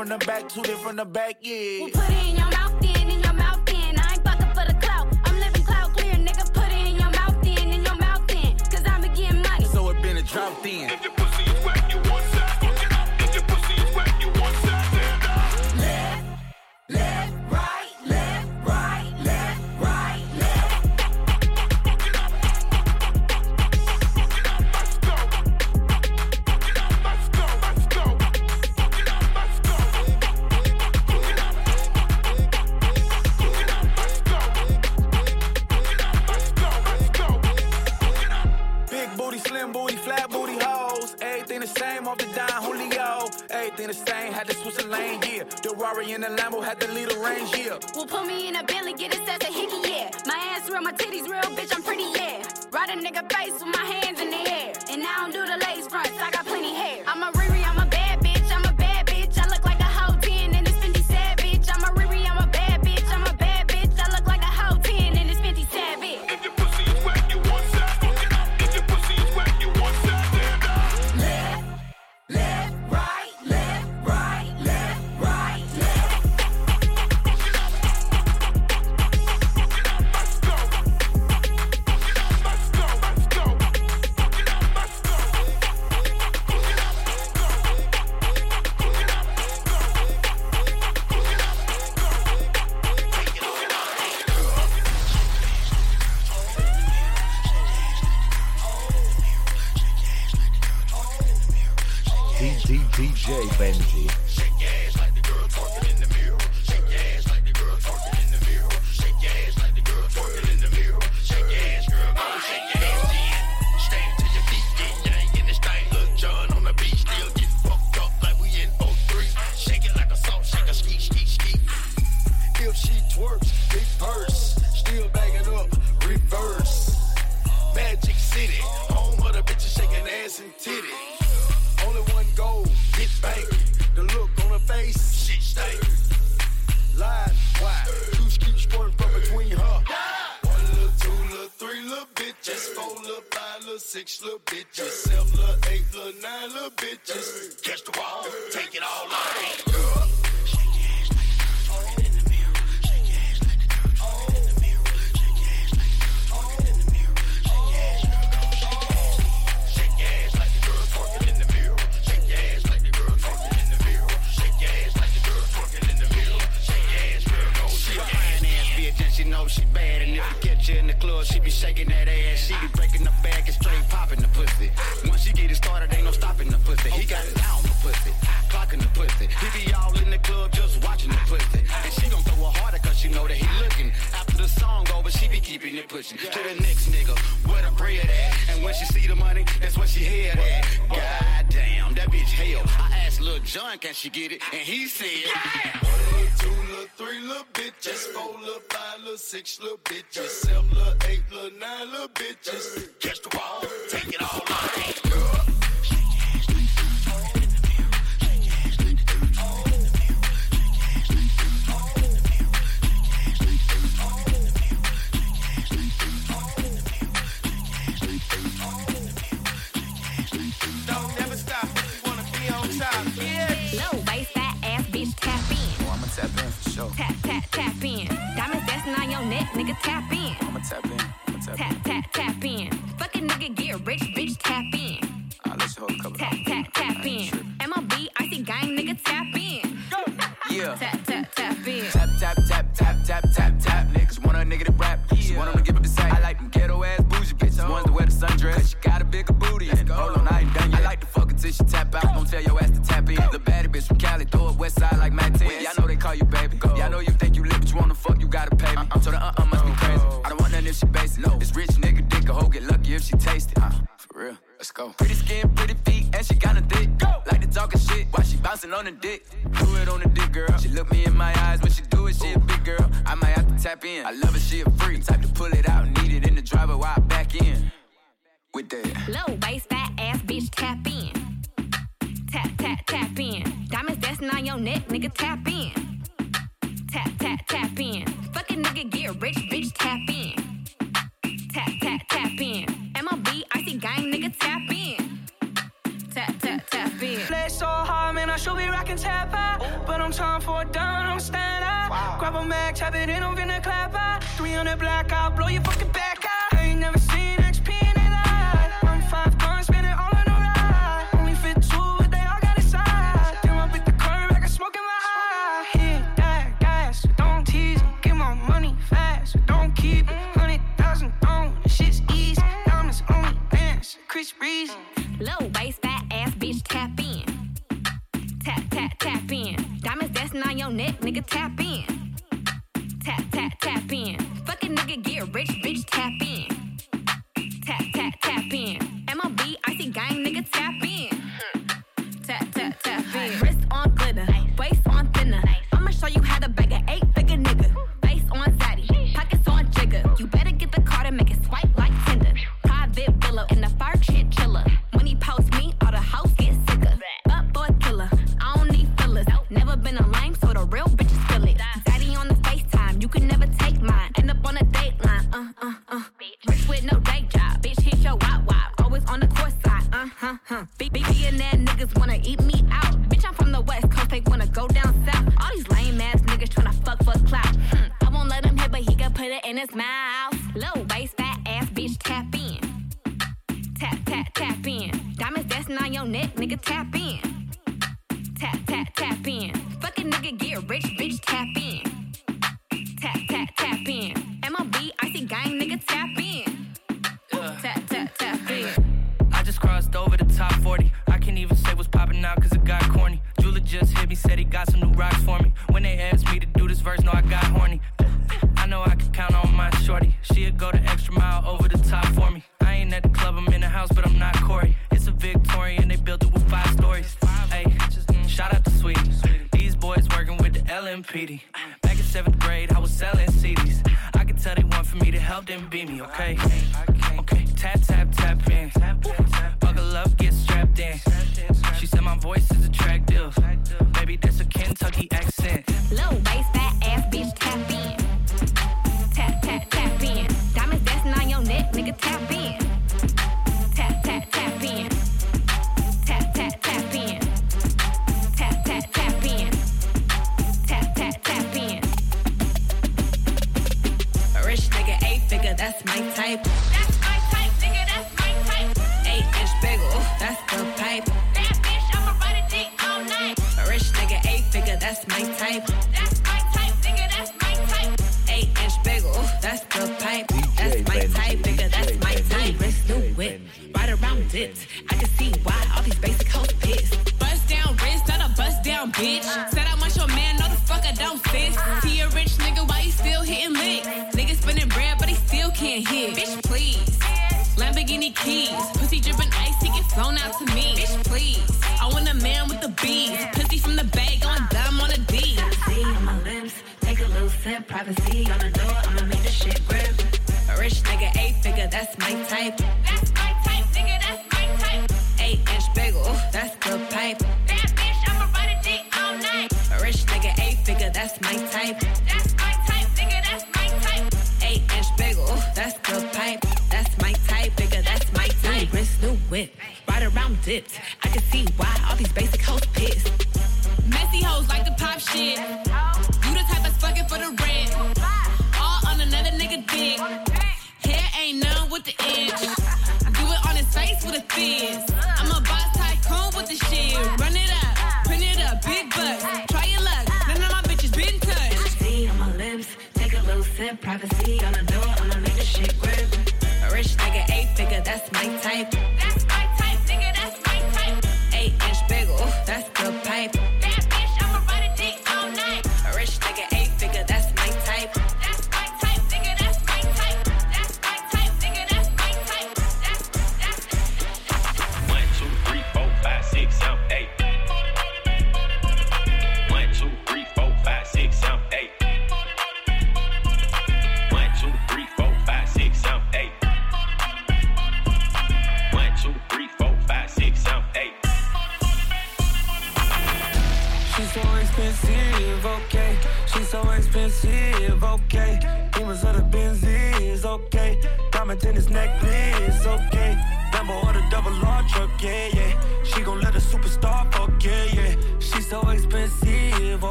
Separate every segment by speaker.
Speaker 1: from the back, from the back, yeah.
Speaker 2: bouncing on the dick. Do it on the dick, girl. She look me in my eyes when she do it, she a big girl. I might have to tap in. I love her, she a freak. Type to pull it out, need it in the driver while I back in. With that.
Speaker 3: Low waist, fat ass bitch, tap in. Tap, tap, tap in. Diamonds dancing on your neck, nigga, tap in. Tap, tap, tap in. Fucking nigga, get rich, bitch, tap in. Tap, tap, tap in. MLB, icy gang, nigga, tap in. Tap in.
Speaker 4: Play so hard, man, I should be rocking tap out. But I'm time for a dime, I'm stand out. Grab a mag, tap it in, I'm finna clap out. 300 black, I'll blow your fucking back out. I ain't never seen XP in their I'm five guns, spinning all on the ride. Only fit two, but they all got a side. Then I bit the curve, I got smoke in my eye. Hit that gas, don't tease me, Get my money fast, don't keep it. Hundred thousand on, shit's easy. Diamonds only dance, Chris Breezy.
Speaker 3: tap in. Diamonds dancing on your neck, nigga, tap in. Tap, tap, tap in. Fucking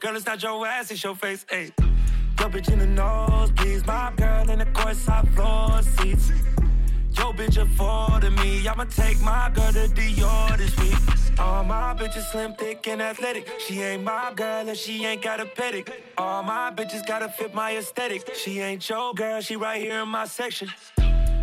Speaker 5: Girl, it's not your ass, it's your face, hey. Yo, bitch in the nose, please. My girl in the courtside floor seats. Yo, bitch affording me. I'ma take my girl to Dior this week. All my bitches slim, thick, and athletic. She ain't my girl and she ain't got a pedic. All my bitches gotta fit my aesthetic. She ain't your girl, she right here in my section.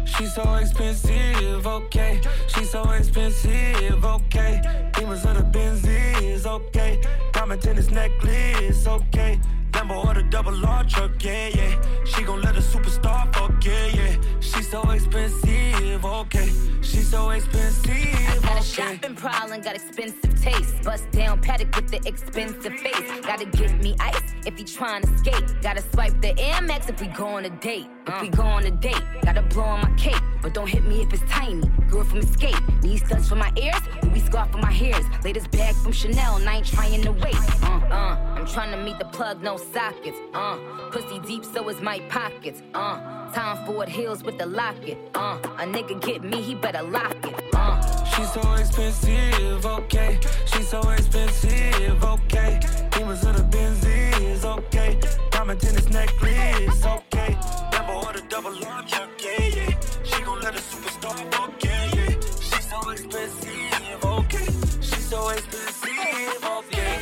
Speaker 5: She's so expensive, okay. She's so expensive, okay. Demons of the Benzies, okay. Diamond tennis necklace, okay. Lambo or the double R truck, yeah, yeah. She gon' let a superstar fuck, yeah, yeah. She's so expensive, okay. She's so expensive. I
Speaker 6: got a shopping problem, got expensive taste. Bust down Patek with the expensive face. Gotta get me ice if he tryna skate. Gotta swipe the Air Max if we go on a date. If we go on a date, gotta blow on my cape. But don't hit me if it's tiny. Girl from Escape. Need studs for my ears, Louis scarf for my hairs. Latest bag from Chanel, and I ain't trying to wait. Uh, uh, I'm trying to meet the plug, no sockets. Uh, pussy deep, so is my pockets. Uh, time Ford Hills with the locket. Uh, a nigga get me, he better lock it. Uh,
Speaker 5: She's so expensive, okay. She's so expensive, okay. Demons of the Benzies, okay. Diamond tennis necklace, okay. Lambo or the double R truck, yeah, yeah. She gon' let a superstar fuck, yeah, yeah. She's so expensive, okay. She's so expensive, okay.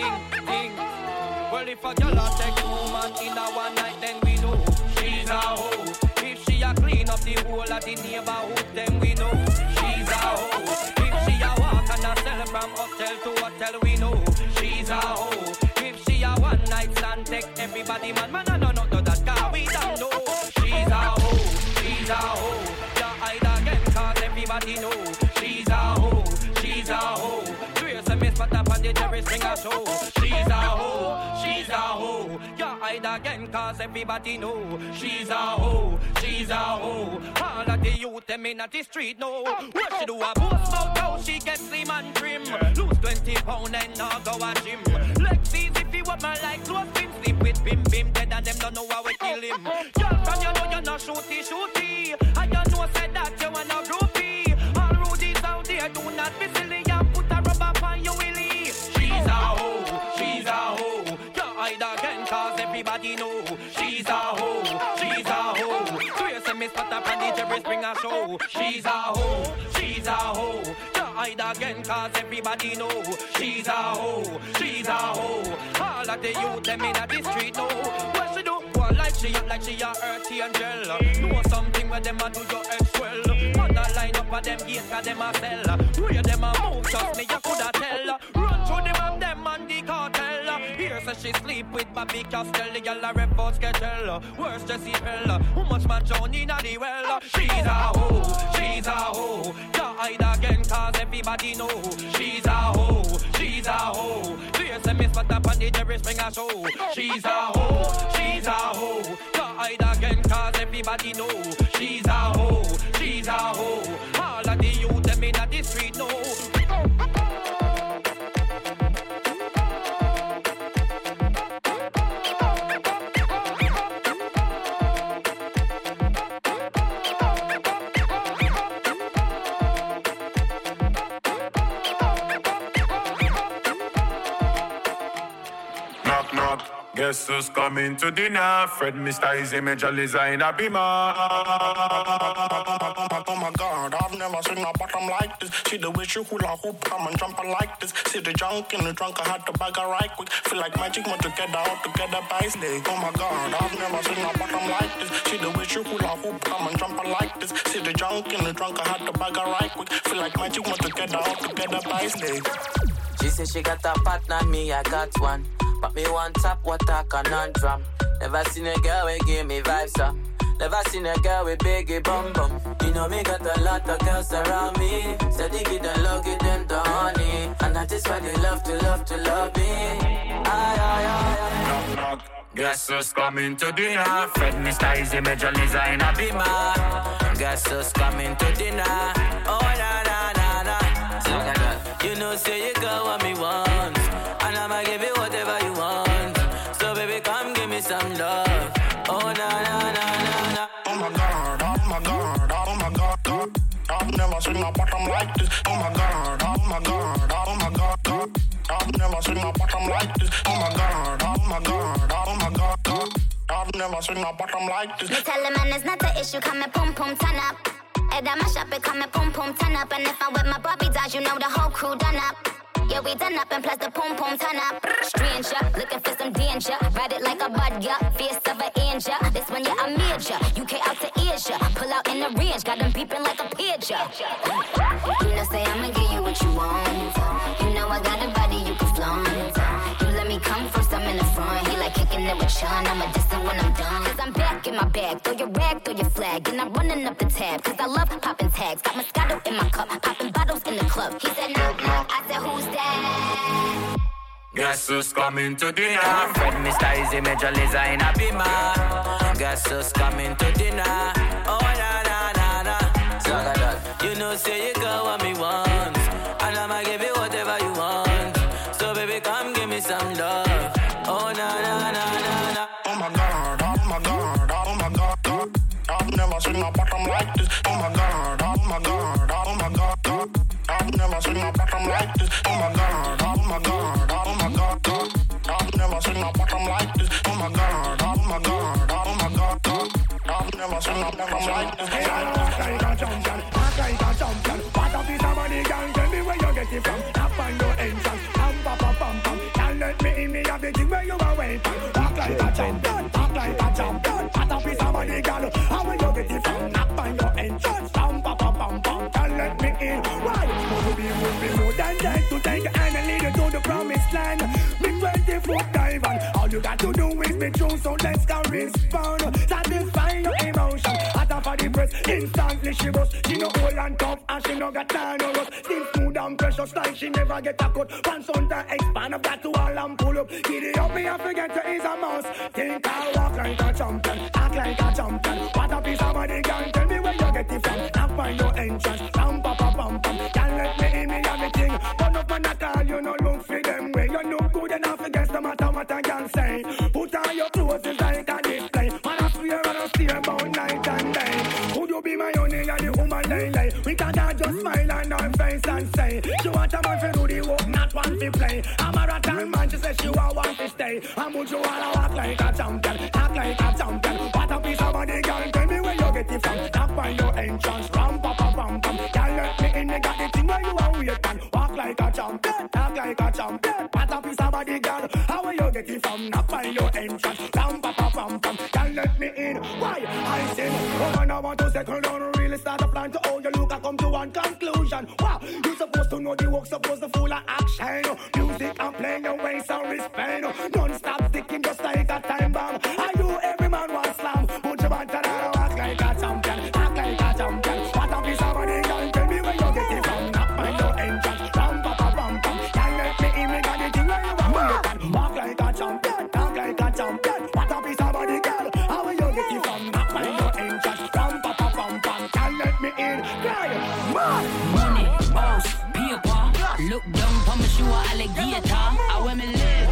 Speaker 7: Well, if a girl a take woman in a one night, then we know she's a hoe. If she a clean up the whole of the neighborhood, then we know she's a hoe. If she a walk and a sell from hotel to hotel, we know she's a hoe. If she a one night stand, take everybody man, man, no, no, no, that car we don't know. She's a hoe, she's a hoe. Show. She's a hoe, she's a hoe. Yeah, hide again, cause everybody know she's a hoe, she's a hoe. All of the youth, them in the street know what she do. A boast about how she gets slim and trim. Lose 20 pound and now go a gym. Lexis, if you want my like close bim, sleep with bim bim dead and them don't know how we kill him. Girl, from you know you're not shooty shooty. I don't know said that you wanna groupie. All rudies out there do not be cause everybody know. She's a hoe, she's a hoe. Trace and miss put up on the Jerry Springer show. She's a hoe, she's a hoe. You hide again cause everybody know. She's a hoe, she's a hoe. All of the youth them in the street know. What she do? One like she act like she a earthy angel. Know something where them a do your ex well. Mother line up at them gate cause them a sell. Where them a move, trust me, you coulda tell. Run through them and them and the cartel. Here say she sleep with Bobby Castell. The girl a rep out schedule. Worse Jezebel. How much man John in the well? She's a hoe, she's a hoe. You hide again cause everybody know. She's a hoe, she's a hoe. Here say miss but up on the Jerry Springer show. She's a hoe, she's a hoe. You hide again cause everybody know. She's a hoe, she's a hoe. All of the youth them in the street know.
Speaker 8: Knock. Guess who's coming to dinner? Fred Mr. Eazi Major Designer Beamer.
Speaker 9: Oh my god, I've never seen a bottom like this. See the way she hula hoop, come and jump like this. See the junk in the trunk, I had to bag her right quick. Feel like magic, want to get out together by slay. Oh my god, I've never seen a bottom like this. See the way she hula hoop, come and jump like this. See the junk in the trunk, I had to bag her right quick. Feel like magic, want to get out together by slay.
Speaker 10: She say she got a partner, me I got one. But me want top water conundrum. Never seen a girl wey give me vibes up. Never seen a girl with biggie bum bum. You know me got a lot of girls around me. Steady give them love, give them the honey. And that is why they love to love to love me. Aye, aye, aye, aye.
Speaker 11: Knock. Guess who's coming to dinner? Fred Mr. Eazi Major Lazer in a beamer.
Speaker 10: Guess who's coming to dinner? Oh, na, na, na, na. You know, say you got what me want. And I'ma give you
Speaker 9: like this. Oh my god, oh my god, oh my god, oh oh oh god. I've never seen a bottom like this.
Speaker 12: Me tell the man it's not the issue, come and pum pum turn up. And I mash up it, come and pum pum turn up. And if I'm with my Barbie dolls, you know the whole crew done up. Yeah, we done up and plus the pum pum turn up. Stranger, looking for some danger. Ride it like a bud, yeah. Fierce of an angel. This one, yeah, I'm major. UK out to Asia. Pull out in the range, got them beeping like a pigeon. Sean. I'm a distant when I'm done. Cause I'm back in my bag. Throw your rag, throw your flag. And I'm running up the tab. Cause I love popping tags. Got Moscato in my cup. Popping bottles in the club. He said, knock, knock. I said, who's that?
Speaker 11: Guess who's coming to dinner?
Speaker 10: Fred Mr. Eazi Major Lazer in a beamer. Guess who's coming to dinner? Oh, na, na, na, na. You know, say you got what me want. You
Speaker 13: got to do instantly she bust. She no old and tough, and she no got time no rust. Still smooth and precious like she never get a cut. Once on the expand, I've got to all and pull up. It up, me I forget to ease a mouse. Think And you wanna walk like a champion, act like a champion? What a piece of body, girl, tell me where you get it from. Knock by your entrance, ram pa pa pam pam. Can't let me in, you got the thing where you are wait and walk like a champion, act like a champion. What a piece of body, girl, how will you get it from? Knock by your entrance, ram pa pa pam pam. Can't let me in, why? I say, woman, oh, I want to settle down, really start a plan to hold your look, I come to one conclusion. Wow, you supposed to know the work, supposed to full of action.
Speaker 14: Alligator. I where me live,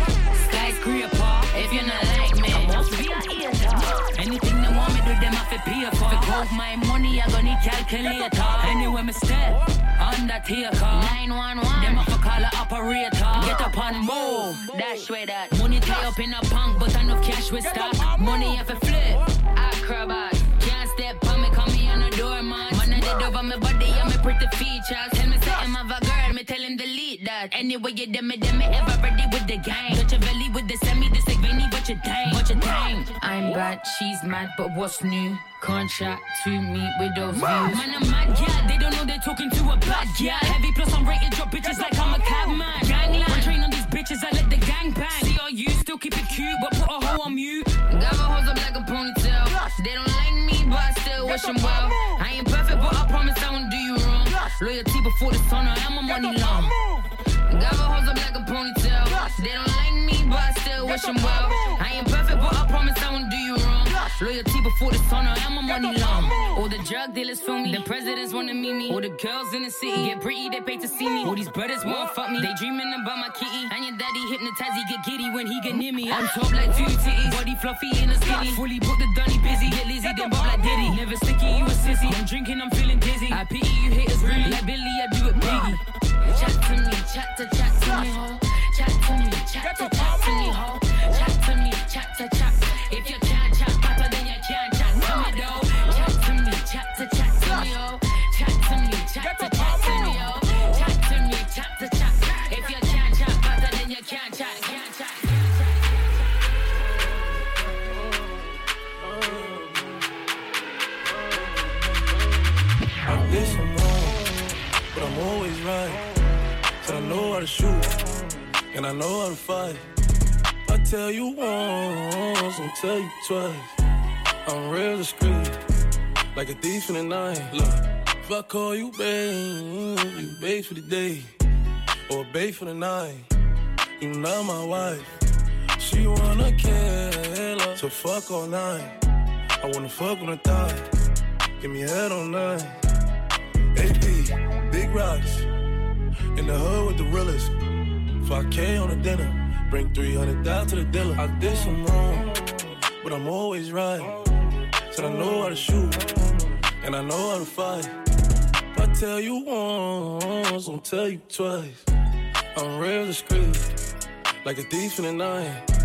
Speaker 14: skyscraper. If you're not like me, I must be a hater. Anything they want me do, them have to pay for. Count my money, I gonna need calculator. Anywhere me step, undertaker. 911, them have to call a operator. Get up and move, dash way that. Money tie up in a punk, but enough cash with stock. Money have to flip, acrobat. Can't step on me, call me on the doormat. Man, I did over my body and my pretty features you with your demi demi ever ready with the game. Machiavelli with the semi, this ain't veiny, what you dang, what you dang. I'm bad, she's mad, but what's new? Contract to meet with those views. Man, I'm mad, yeah, they don't know they're talking to a bad yeah. Heavy plus I'm rated, drop bitches like I'm a cabman. Gangland, one train on these bitches, I let the gang bang. See all you still keep it cute, but put a hoe on mute. Got my hoes up like a ponytail. They don't like me, but I still wish them well. I ain't perfect, but I promise I won't do you wrong. Loyalty before the sun, I am a money long. The drug feel me, the presidents wanna meet me. All the girls in the city get pretty, they pay to see me. All these brothers wanna fuck me, they dreaming about my kitty. And your daddy hypnotize, he get giddy when he get near me. I'm ah. top like two titties, body fluffy in a skinny. Fully booked the dunny busy, get lazy, then bob like Diddy. Never sticky, you a sissy. I'm drinking, I'm feeling dizzy. I pity you haters really. Like Billy, I do it biggie. Chat to me, chat to chat to me, ho. Chat to me, chat to chat
Speaker 15: how to shoot, and I know how to fight. I tell you once, I'll tell you twice. I'm real discreet, like a thief in the night. Look, if I call you babe, you babe for the day, or babe for the night. You not my wife. She wanna kill her, so fuck all night. I wanna fuck on the thigh, give me head all night. AP, big rocks. In the hood with the realest. 5K on the dinner. Bring 300 down to the dealer. I did some wrong, but I'm always right. Said I know how to shoot, and I know how to fight. If I tell you once, I'll tell you twice. I'm real discreet, like a thief in the night.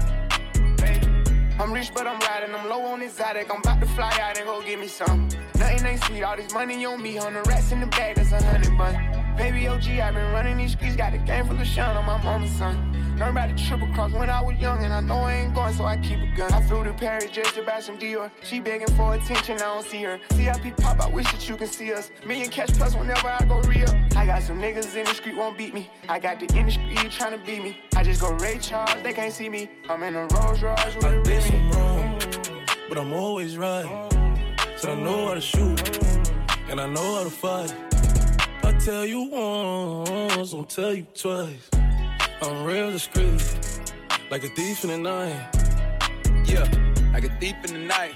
Speaker 8: I'm rich, but I'm riding. I'm low on exotic. I'm about to fly out and go get me some. Nothing ain't sweet. All this money on me. On the rats in the bag, that's a hundred bun. Baby OG, I've been running these streets. Got a game full of shine on my mama's son. Learned about the triple cross when I was young, and I know I ain't going, so I keep a gun. I flew to Paris just to buy some Dior. She begging for attention, I don't see her. CIP pop, I wish that you can see us. Million cash plus whenever I go real. I got some niggas in the street won't beat me. I got the industry trying to beat me. I just go Ray Charles, they can't see me. I'm in a Rolls Royce with a
Speaker 15: I did
Speaker 8: Remy.
Speaker 15: some wrong, but I'm always right. So I know how to shoot, and I know how to fight. Tell you once, I'll tell you twice. I'm real discreet, like a thief in the night.
Speaker 16: Yeah, like a thief in the night.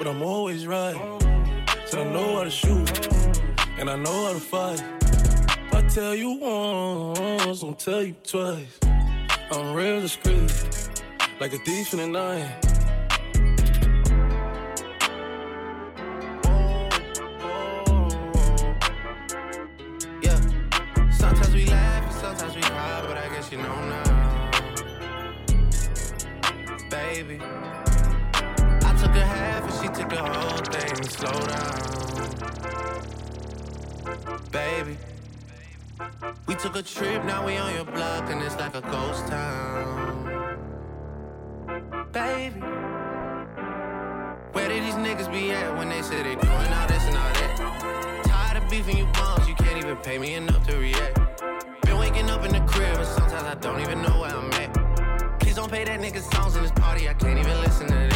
Speaker 15: but I'm always right. Said I know how to shoot, and I know how to fight. If I tell you once, I'll tell you twice. I'm real discreet, like a thief in the night.
Speaker 17: Yeah. Sometimes we laugh sometimes we cry, but I guess you know now. Baby. The whole thing. Slow down. Baby. We took a trip, now we on your block, and it's like a ghost town. Baby. Where did these niggas be at when they say they doing all this and all that? Tired of beefing you bums, you can't even pay me enough to react. Been waking up in the crib, and sometimes I don't even know where I'm at. Please don't pay that nigga songs in this party, I can't even listen to that.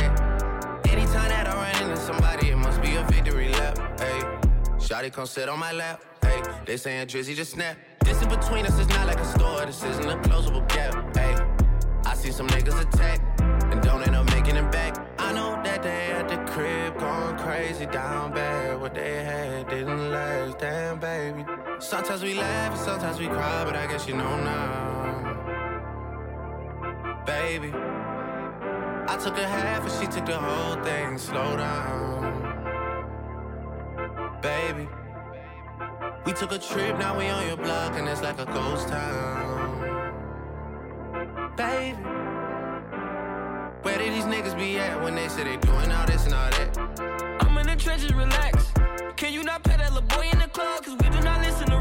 Speaker 17: Shotty come sit on my lap. Hey, they saying Drizzy just snap. This in between us is not like a store, this isn't a closable gap. Hey, I see some niggas attack and don't end up making it back. I know that they at the crib going crazy down bad. What they had didn't last, damn baby. Sometimes we laugh sometimes we cry, but I guess you know now, baby. I took a half and she took the whole thing. Slow down, baby. We took a trip, now we on your block, and it's like a ghost town. Baby, where did these niggas be at when they say they doing all this and all that?
Speaker 5: I'm in the trenches, relax. Can you not pet that little boy in the club? Cause we do not listen to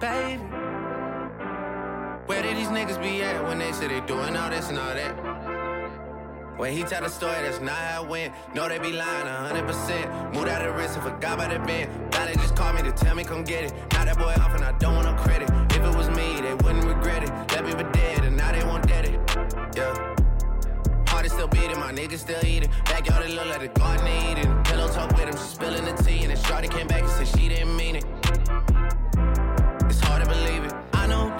Speaker 17: Baby, where did these niggas be at when they say they doing all this and all that? When he tell the story, that's not how it went. No, they be lying 100%. Moved out of wrist and forgot about the bend. Now they just call me to tell me come get it. Now that boy off and I don't want no credit. If it was me, they wouldn't regret it. Left me for dead and now they won't dead it. Yeah. Heart is still beating, my niggas still eating. Backyard it look like the garden eating. Pillow talk with him, she spilling the tea. And then Shorty came back and said she didn't mean it.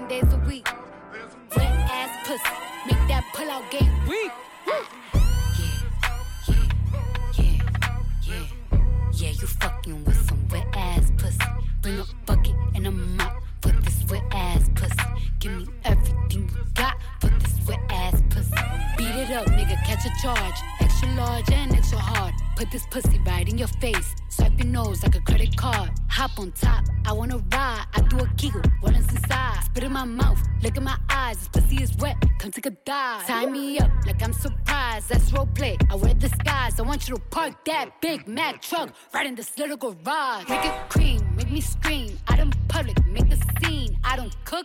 Speaker 18: seven days a week. Wet ass pussy, make that pull out game weak. Yeah, yeah, yeah, yeah, yeah. You fucking with some wet ass pussy. Bring a bucket and a mop for this wet ass pussy. Give me everything you got for this wet ass pussy. Beat it up, nigga, catch a charge. Extra large and extra hard. Put this pussy right in your face. Swipe your nose like a credit card. Hop on top, I wanna ride. I do a giggle, is inside? Spit in my mouth, look in my eyes. This pussy is wet, come take a dive. Tie me up like I'm surprised. That's role play. I wear disguise. I want you to park that Big Mac truck right in this little garage. Make it cream, make me scream. Out in public, make a scene. I don't cook.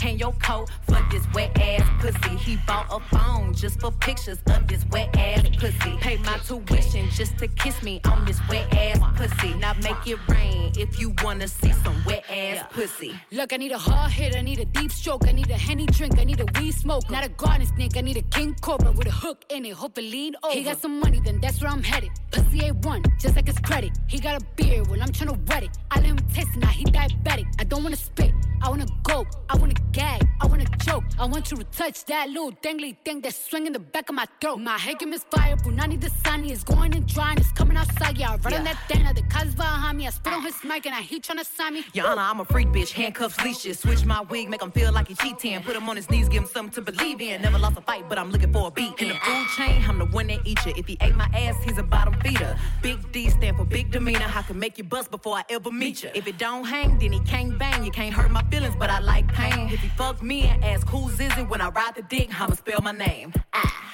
Speaker 19: hang your coat for this wet ass pussy. He bought a phone just for pictures of this wet ass pussy. Pay my tuition just to kiss me on this wet ass pussy. Now make it rain if you wanna see some wet ass pussy.
Speaker 18: Look, I need a hard hit, I need a deep stroke, I need a henny drink, I need a weed smoke. Not a garden snake, I need a king cobra with a hook in it, hope it lean over. He got some money, then that's where I'm headed. Pussy A1, just like his credit. He got a beard, well, I'm tryna wet it. I let him taste it, now he diabetic. I don't wanna spit, I wanna go, I wanna gag, I wanna choke. I want you to touch that little dangly thing that's swinging the back of my throat. My head game is fire, Punani the sunny is going and drying, it's coming outside. Yeah, I run on that dana, the cuz behind me. I spit on his mic and I he tryna sign me.
Speaker 19: Honor, I'm a freak bitch, handcuffs, leashes. Switch my wig, make him feel like he cheating. Put him on his knees, give him something to believe in. Never lost a fight, but I'm looking for a beat. In the food chain, I'm the one that eat you. If he ate my ass, he's a bottom feeder. Big D stand for big demeanor. I can make you bust before I ever meet you. If it don't hang, then he can't bang. You can't hurt my feelings, but I like pain. If he fuck me and ask who's is it when I ride the dick, I'ma spell my name. Ah.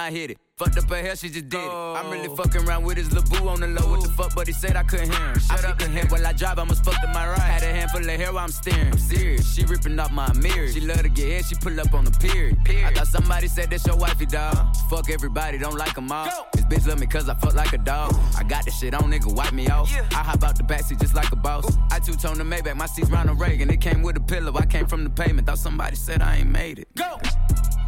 Speaker 6: I
Speaker 2: hit it. Fucked up her hair, she just did it. I'm really oh. fucking around with his little boo on the low. What the fuck, but he said I couldn't hear him. Shut up and head while I drive, I must fuck to my right. Had a handful of hair while I'm steering. I'm serious, she ripping off my mirror. She love to get hit, she pull up on the period. I thought somebody said that's your wifey, dog. Fuck everybody, don't like them all. This bitch love me cause I fuck like a dog. I got this shit on, nigga, wipe me off. Yeah. I hop out the backseat just like a boss. I two-tone the Maybach, my seat's Ronald Reagan. It came with a pillow, I came from the pavement. Thought somebody said I ain't made it. Go!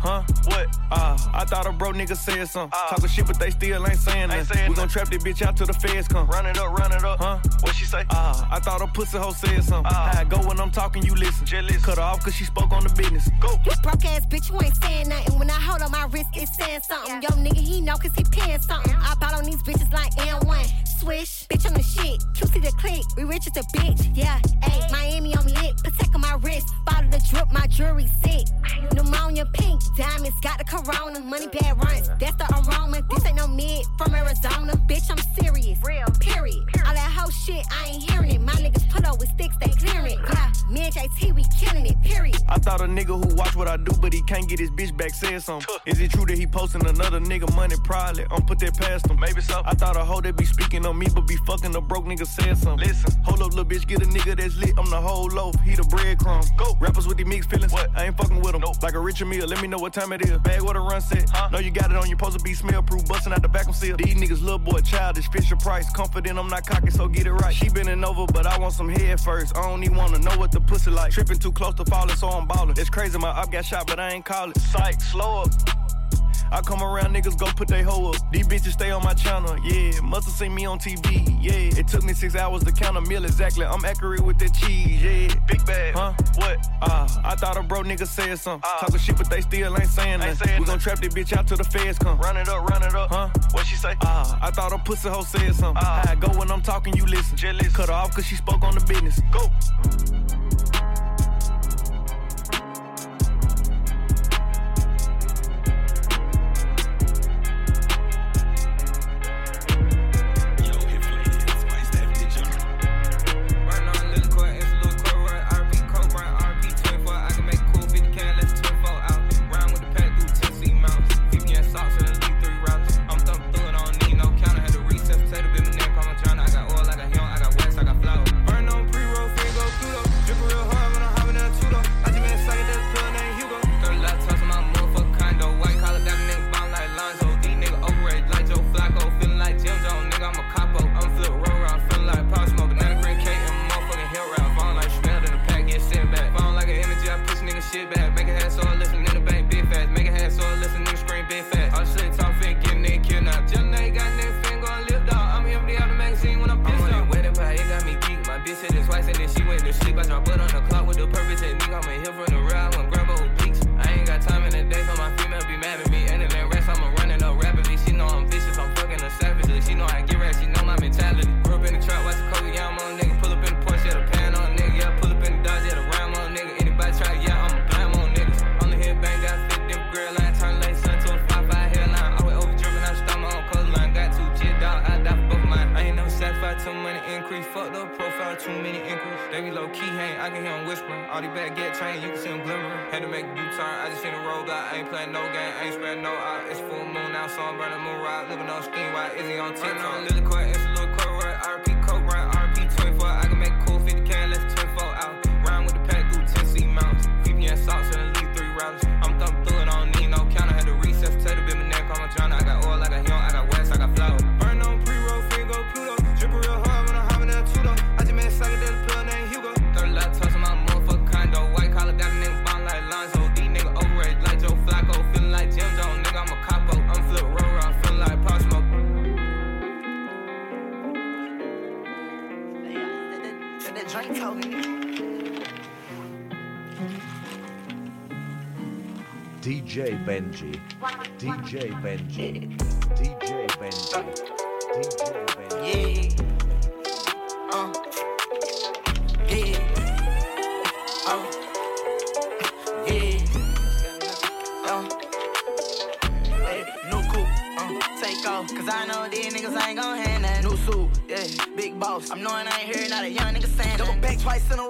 Speaker 20: Huh? What? Uh, I thought a bro nigga said something. Uh, Talking shit, but they still ain't saying nothing. We gon' trap this bitch out till the feds come.
Speaker 7: Run it up, run it up.
Speaker 20: Huh?
Speaker 7: What she say?
Speaker 20: Uh, I thought a pussy hoe said something.
Speaker 7: Uh,
Speaker 20: How I go when I'm talking, you listen.
Speaker 7: Jealous.
Speaker 20: Cut her off cause she spoke on the business.
Speaker 7: Go.
Speaker 21: You broke ass bitch, you ain't saying nothing. When I hold on my wrist, it's saying something. Yo, nigga, he know cause he paying something. I bought on these bitches like N1. Swish, bitch on the shit. QC the click, we rich as a bitch. Yeah, ayy, Miami on me lit. Protect on my wrist. Bottle the drip, my jewelry sick. Pneumonia pink, diamonds, got the corona. Money bad runs, that's the aroma. This ain't no mid from Arizona. Bitch, I'm serious. Real, period. All that whole shit, I ain't hearing it. My niggas put up with sticks, they clearing it. Yeah, me and JT, we killing it, period.
Speaker 20: I thought a nigga who watch what I do, but he can't get his bitch back said something. Is it true that he posting another nigga money? Probably. I'm put that past him.
Speaker 7: Maybe so.
Speaker 20: I thought a hoe that be speaking on me, but be fucking a broke nigga said something.
Speaker 7: Listen.
Speaker 20: Hold up, little bitch, get a nigga that's lit. I'm the whole loaf. He the breadcrumb.
Speaker 7: Go.
Speaker 20: Rappers with these mixed feelings.
Speaker 7: What?
Speaker 20: I ain't fucking with them.
Speaker 7: Nope.
Speaker 20: Like a Richard meal, Let me know what time it is. Bag what a run set.
Speaker 7: Huh?
Speaker 20: Know you got it on. your supposed to be smell proof. Busting out the vacuum seal. These niggas little boy childish. Fisher Price. Confident I'm not cocky, so get it right. She bending over, but I want some head first. I don't even wanna know what the pussy like. Tripping too close to falling, so I'm ballin'. It's crazy, my up got shot, but I ain't call it.
Speaker 7: Psych, slow up.
Speaker 20: I come around, niggas go put they hoe up. These bitches stay on my channel, yeah. Must've seen me on TV, yeah. It took me six hours to count a meal exactly. I'm accurate with that cheese, yeah.
Speaker 7: Big bag.
Speaker 20: Huh?
Speaker 7: What?
Speaker 20: Uh, I thought a bro nigga said something.
Speaker 7: Uh,
Speaker 20: Talking shit, but they still ain't saying nothing.
Speaker 7: saying
Speaker 20: we gon' trap this bitch out till the feds come.
Speaker 7: Run it up, run it up.
Speaker 20: Huh?
Speaker 7: What she say?
Speaker 20: Uh, I thought a pussy hoe said something.
Speaker 7: Uh,
Speaker 20: I go when I'm talking, you listen.
Speaker 7: Jealous.
Speaker 20: Cut her off cause she spoke on the business.
Speaker 7: Go.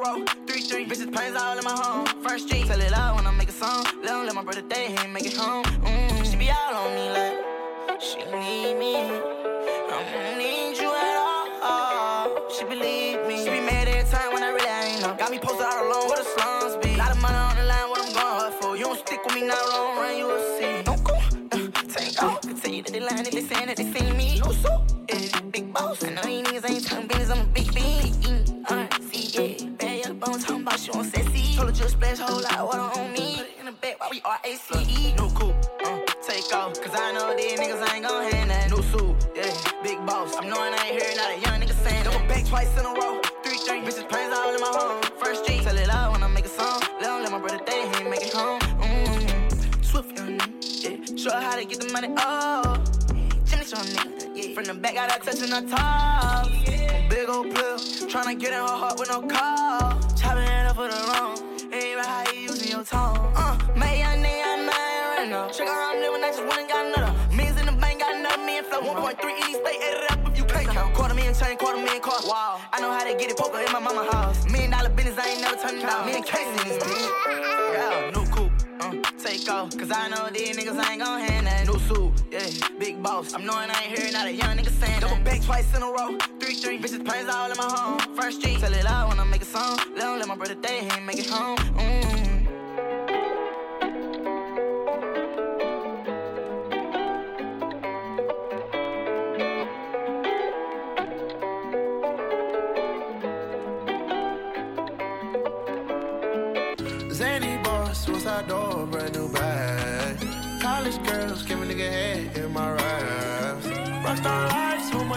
Speaker 21: Three, three. Bitches pains all in my home. First street. Tell it loud when I make a song. Let let my brother day, he make it home. Mm. She be all on me like.
Speaker 22: She need me. I don't need you at all. She believe me. She be mad every time when I really ain't know. Got me posted out alone where the slums be. Lot of money on the line, what I'm going for. You don't stick with me now, long run, you will see. Don't go, uh, take off. Continue to the line they saying that they see me. No so, yeah, big boss. I know these niggas ain't talking business, I'm a big bean. Uh, see, yeah, she on sexy. Told her just splash whole lot water on me. Put it in the back while we R-A-C-E. No cool, uh, take off. Cause I know these niggas ain't gon' hand that. No suit, yeah, big boss. I'm knowing I ain't hearing not a young nigga saying. Double back twice in a row. Three, three, bitches pains all in my home. First street, tell it loud when I make a song. Let let my brother day, he ain't make it home. Mm-hmm. Swift young nigga, yeah. Show her how to get the money, oh. Jimmy show nigga, yeah. From the back, got her touching the top. Big old pill, tryna get in her heart with no call. Chopping it up for the wrong. Ain't right how you using your tone. Uh, my young nigga, I'm right now. Check out I'm living, I just went and got another. Millions in the bank, got another million flow. 1.3 in each state, it up if you can't count. Quarter million chain, quarter million car. Wow, I know how to get it, poker in my mama house. Million dollar business, I ain't never turning down. Million cases in this bitch. Yeah, coupe. Uh, take off, cause I know these niggas ain't gon' hand that new suit. Yeah, big boss. I'm knowing I ain't hearing not a young nigga saying Double back twice in a row. Three, three. Bitches pains all in my home. First street. Tell it loud when I make a song. Let him let my brother day, he ain't make it home. Mm.
Speaker 17: Zany boss,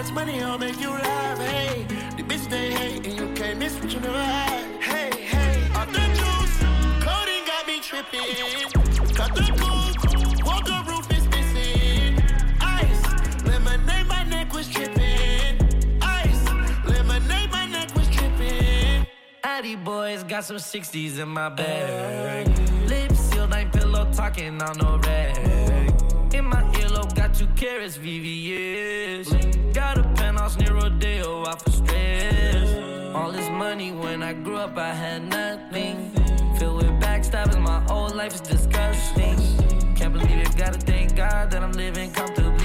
Speaker 17: much money, I'll make you laugh. Hey, the bitch they hate, and you can't miss what you never had. Hey, hey, off the juice, coding got me tripping. Cut the coupe, walk the roof is missing. Ice, lemonade, my neck was tripping. Ice, lemonade, my neck was tripping.
Speaker 4: Addy boys got some 60s in my bag. Lips sealed, ain't pillow talking on no rag. Two carats, VVS. Got a penthouse near Rodeo, off for stress. All this money when I grew up, I had nothing. Filled with backstabbing, my whole life is disgusting. Can't believe it, gotta thank God that I'm living comfortably.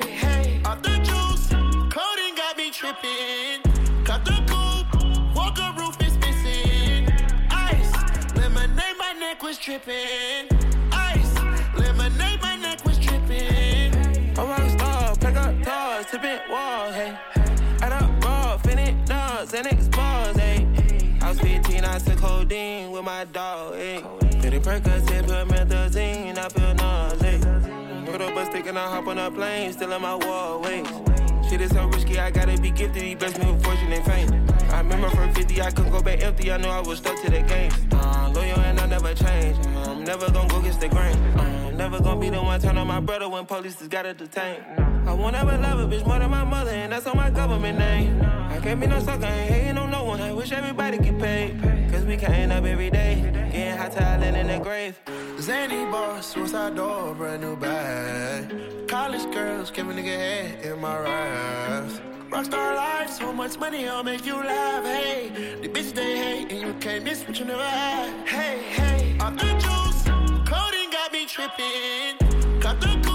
Speaker 17: tripping. Cut the coupe, walk a roof is missing. Ice, lemonade, my neck was tripping. Ice, lemonade, my neck was tripping.
Speaker 23: A rock star, pack up doors, tipping walls, hey. Add up raw, finish dogs, and expose, hey. I was 15, I took codeine with my dog, hey. It Percocet, promethazine, I feel nauseous. Put up a stick and I hop on a plane, still in my wallways. Shit is so risky, I gotta be gifted. He blessed me with fortune and fame. I remember from 50, I couldn't go back empty. I knew I was stuck to the game. Uh, loyal and I never change. I'm never gonna go against the grain. I'm never gonna be the one turn on my brother when police just gotta detain. I won't ever love a bitch more than my mother, and that's on my government name. I can't be no sucker, ain't hating on no one. I wish everybody get paid. Cause we can't up every day, getting hot talent in the grave.
Speaker 17: Zany boss, suicide door, brand new bag. College girls, give a nigga head in my raps. Rockstar life, so much money, I'll make you laugh. Hey, the bitch they hate, and you can't miss what you never had. Hey, hey, off the juice, coding got me tripping. Cut the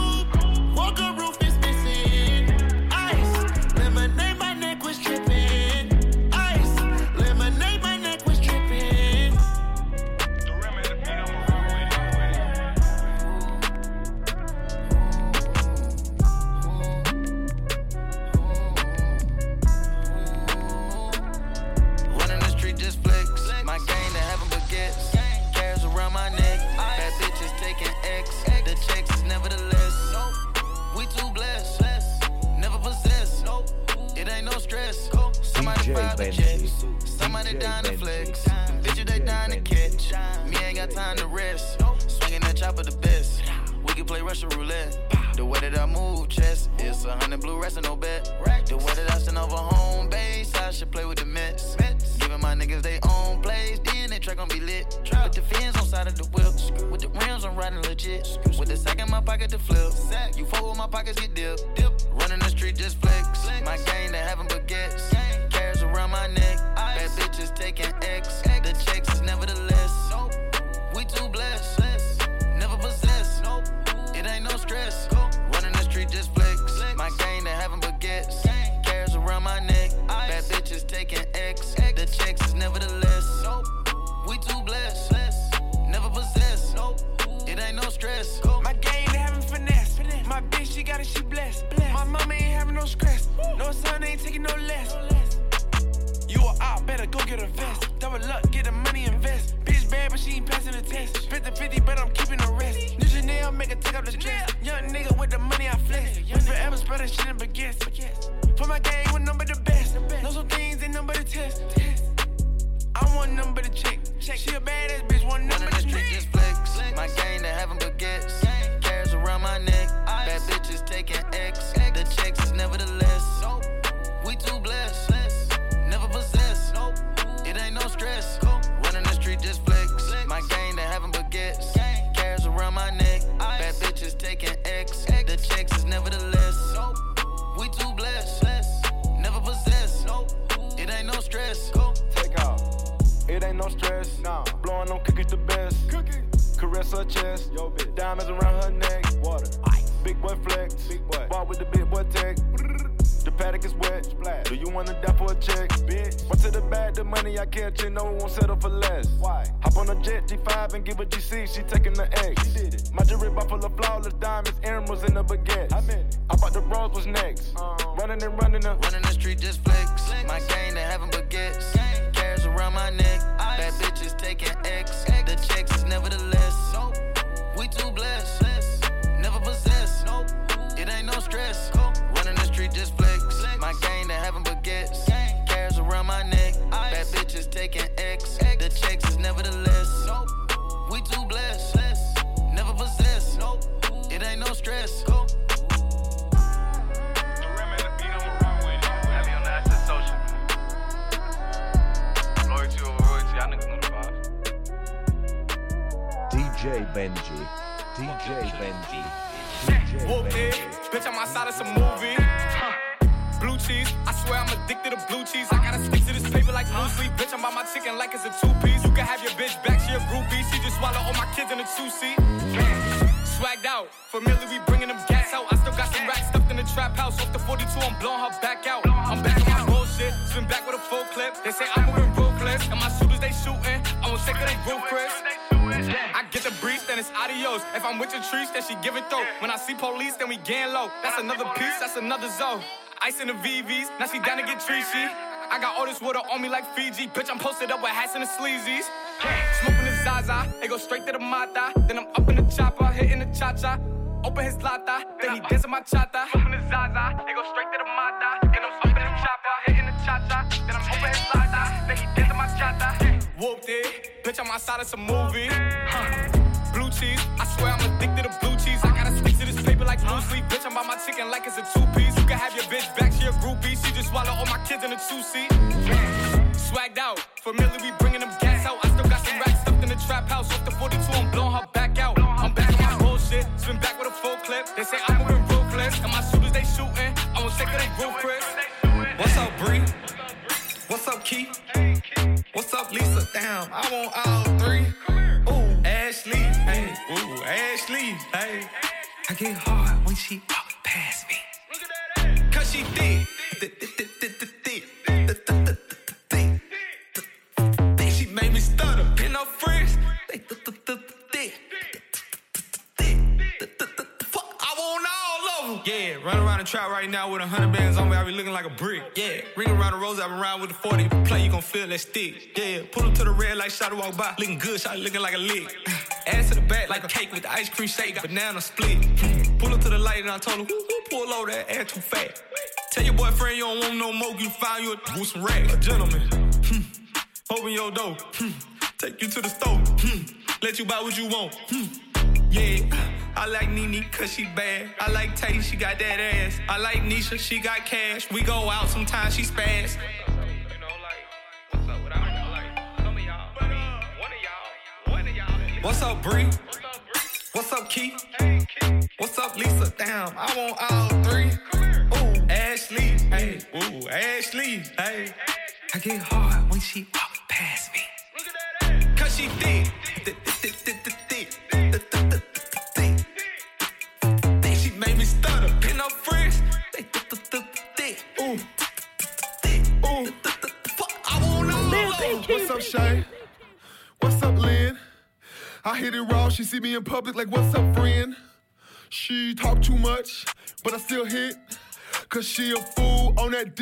Speaker 22: Somebody
Speaker 24: DJ
Speaker 22: the checks. Somebody down to flex. Bitches they down to catch. Me ain't got time to rest. Swinging that chopper the best. We can play Russian roulette. The way that I move, chest, it's a hundred blue rest no bet. The way that I send over home base, I should play with the Mets. Giving my niggas they own plays, then they track gon' be lit. With the fins on side of the whip, with the rims I'm riding legit. With the sack in my pocket to flip. You fuck with my pockets get dip. Running the street just flex. My game they having baguettes. Cares around my neck. Bad bitches taking X. The checks is nevertheless. We too blessed. Never possess. It ain't no stress. Running the street just flex. My game they having baguettes. Cares around my neck. Bad bitches taking X. The checks is nevertheless. We too blessed. Never possess. It ain't no stress.
Speaker 25: My game, they having finesse. My bitch, she got it, she blessed. My mama ain't having no stress. No son ain't taking no less. Out, better go get a vest. Double up, get the money, invest.
Speaker 22: They
Speaker 26: say I'm moving ruthless, and my shooters they shooting. I won't take it, they Chris. I get the breeze, then it's adios. If I'm with your trees, then she it though. When I see police, then we gang low. That's another piece, that's another zone. Ice in the VVs, now she down to get treachy. I got all this water on me like Fiji. Bitch, I'm posted up with hats and the sleazies. Smoking the Zaza, it go straight to the Mata. Then I'm up in the chopper, hitting the cha cha. Open his lata, then he dancing my chata. Outside of some movie. Huh. Blue cheese, I swear I'm addicted to blue cheese. I gotta stick to this paper like blue sleep. Bitch, I'm by my chicken like it's a two piece. You can have your bitch back, she a groupie. She just swallow all my kids in a two seat. Swagged out, familiar,
Speaker 27: that stick. Yeah, pull up to the red like shot walk by. Looking good, shot looking like a lick. Ass to the back like a cake with the ice cream shake, banana split. Pull up to the light and I told her, who, who pull over that ass too fat? Tell your boyfriend you don't want no more, you find you a some racks. A gentleman, hmm. open your door, hmm. take you to the store, hmm. let you buy what you want. Hmm. Yeah, I like Nene cause she bad. I like Tay, she got that ass. I like Nisha, she got cash. We go out sometimes, she spaz. What's up, Bree? What's up, Keith? What's up, Lisa? Damn, I want all three. Ooh, Ashley, hey, ooh, Ashley, hey. I get hard when she walk past me. Cause she thick. She made me stutter. Pin up friends. Ooh. Ooh. Fuck, I
Speaker 28: What's up, Shay? I hit it raw, she see me in public like, what's up, friend? She talk too much, but I still hit. Cause she a fool on that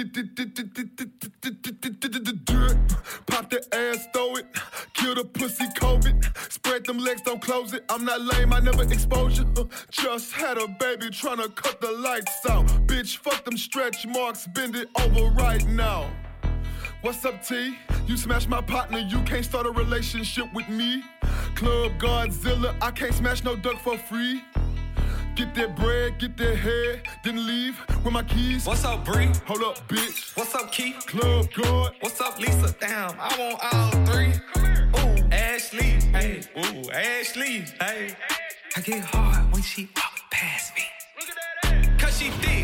Speaker 28: drip. Pop the ass, throw it. Kill the pussy COVID. Spread them legs, don't close it. I'm not lame, I never expose you. Just had a baby trying to cut the lights out. Bitch, fuck them stretch marks, bend it over right now. What's up, T? You smash my partner, you can't start a relationship with me. Club Godzilla, I can't smash no duck for free. Get that bread, get that head, then leave with my keys.
Speaker 27: What's up, Bree?
Speaker 28: Hold up, bitch.
Speaker 27: What's up, Keith?
Speaker 28: Club God.
Speaker 27: What's up, Lisa? Damn, I want all three. Ooh, Ashley, hey, ooh, Ashley, hey. I get hard when she walk past me. Look at that ass. Cause she thick. Thick,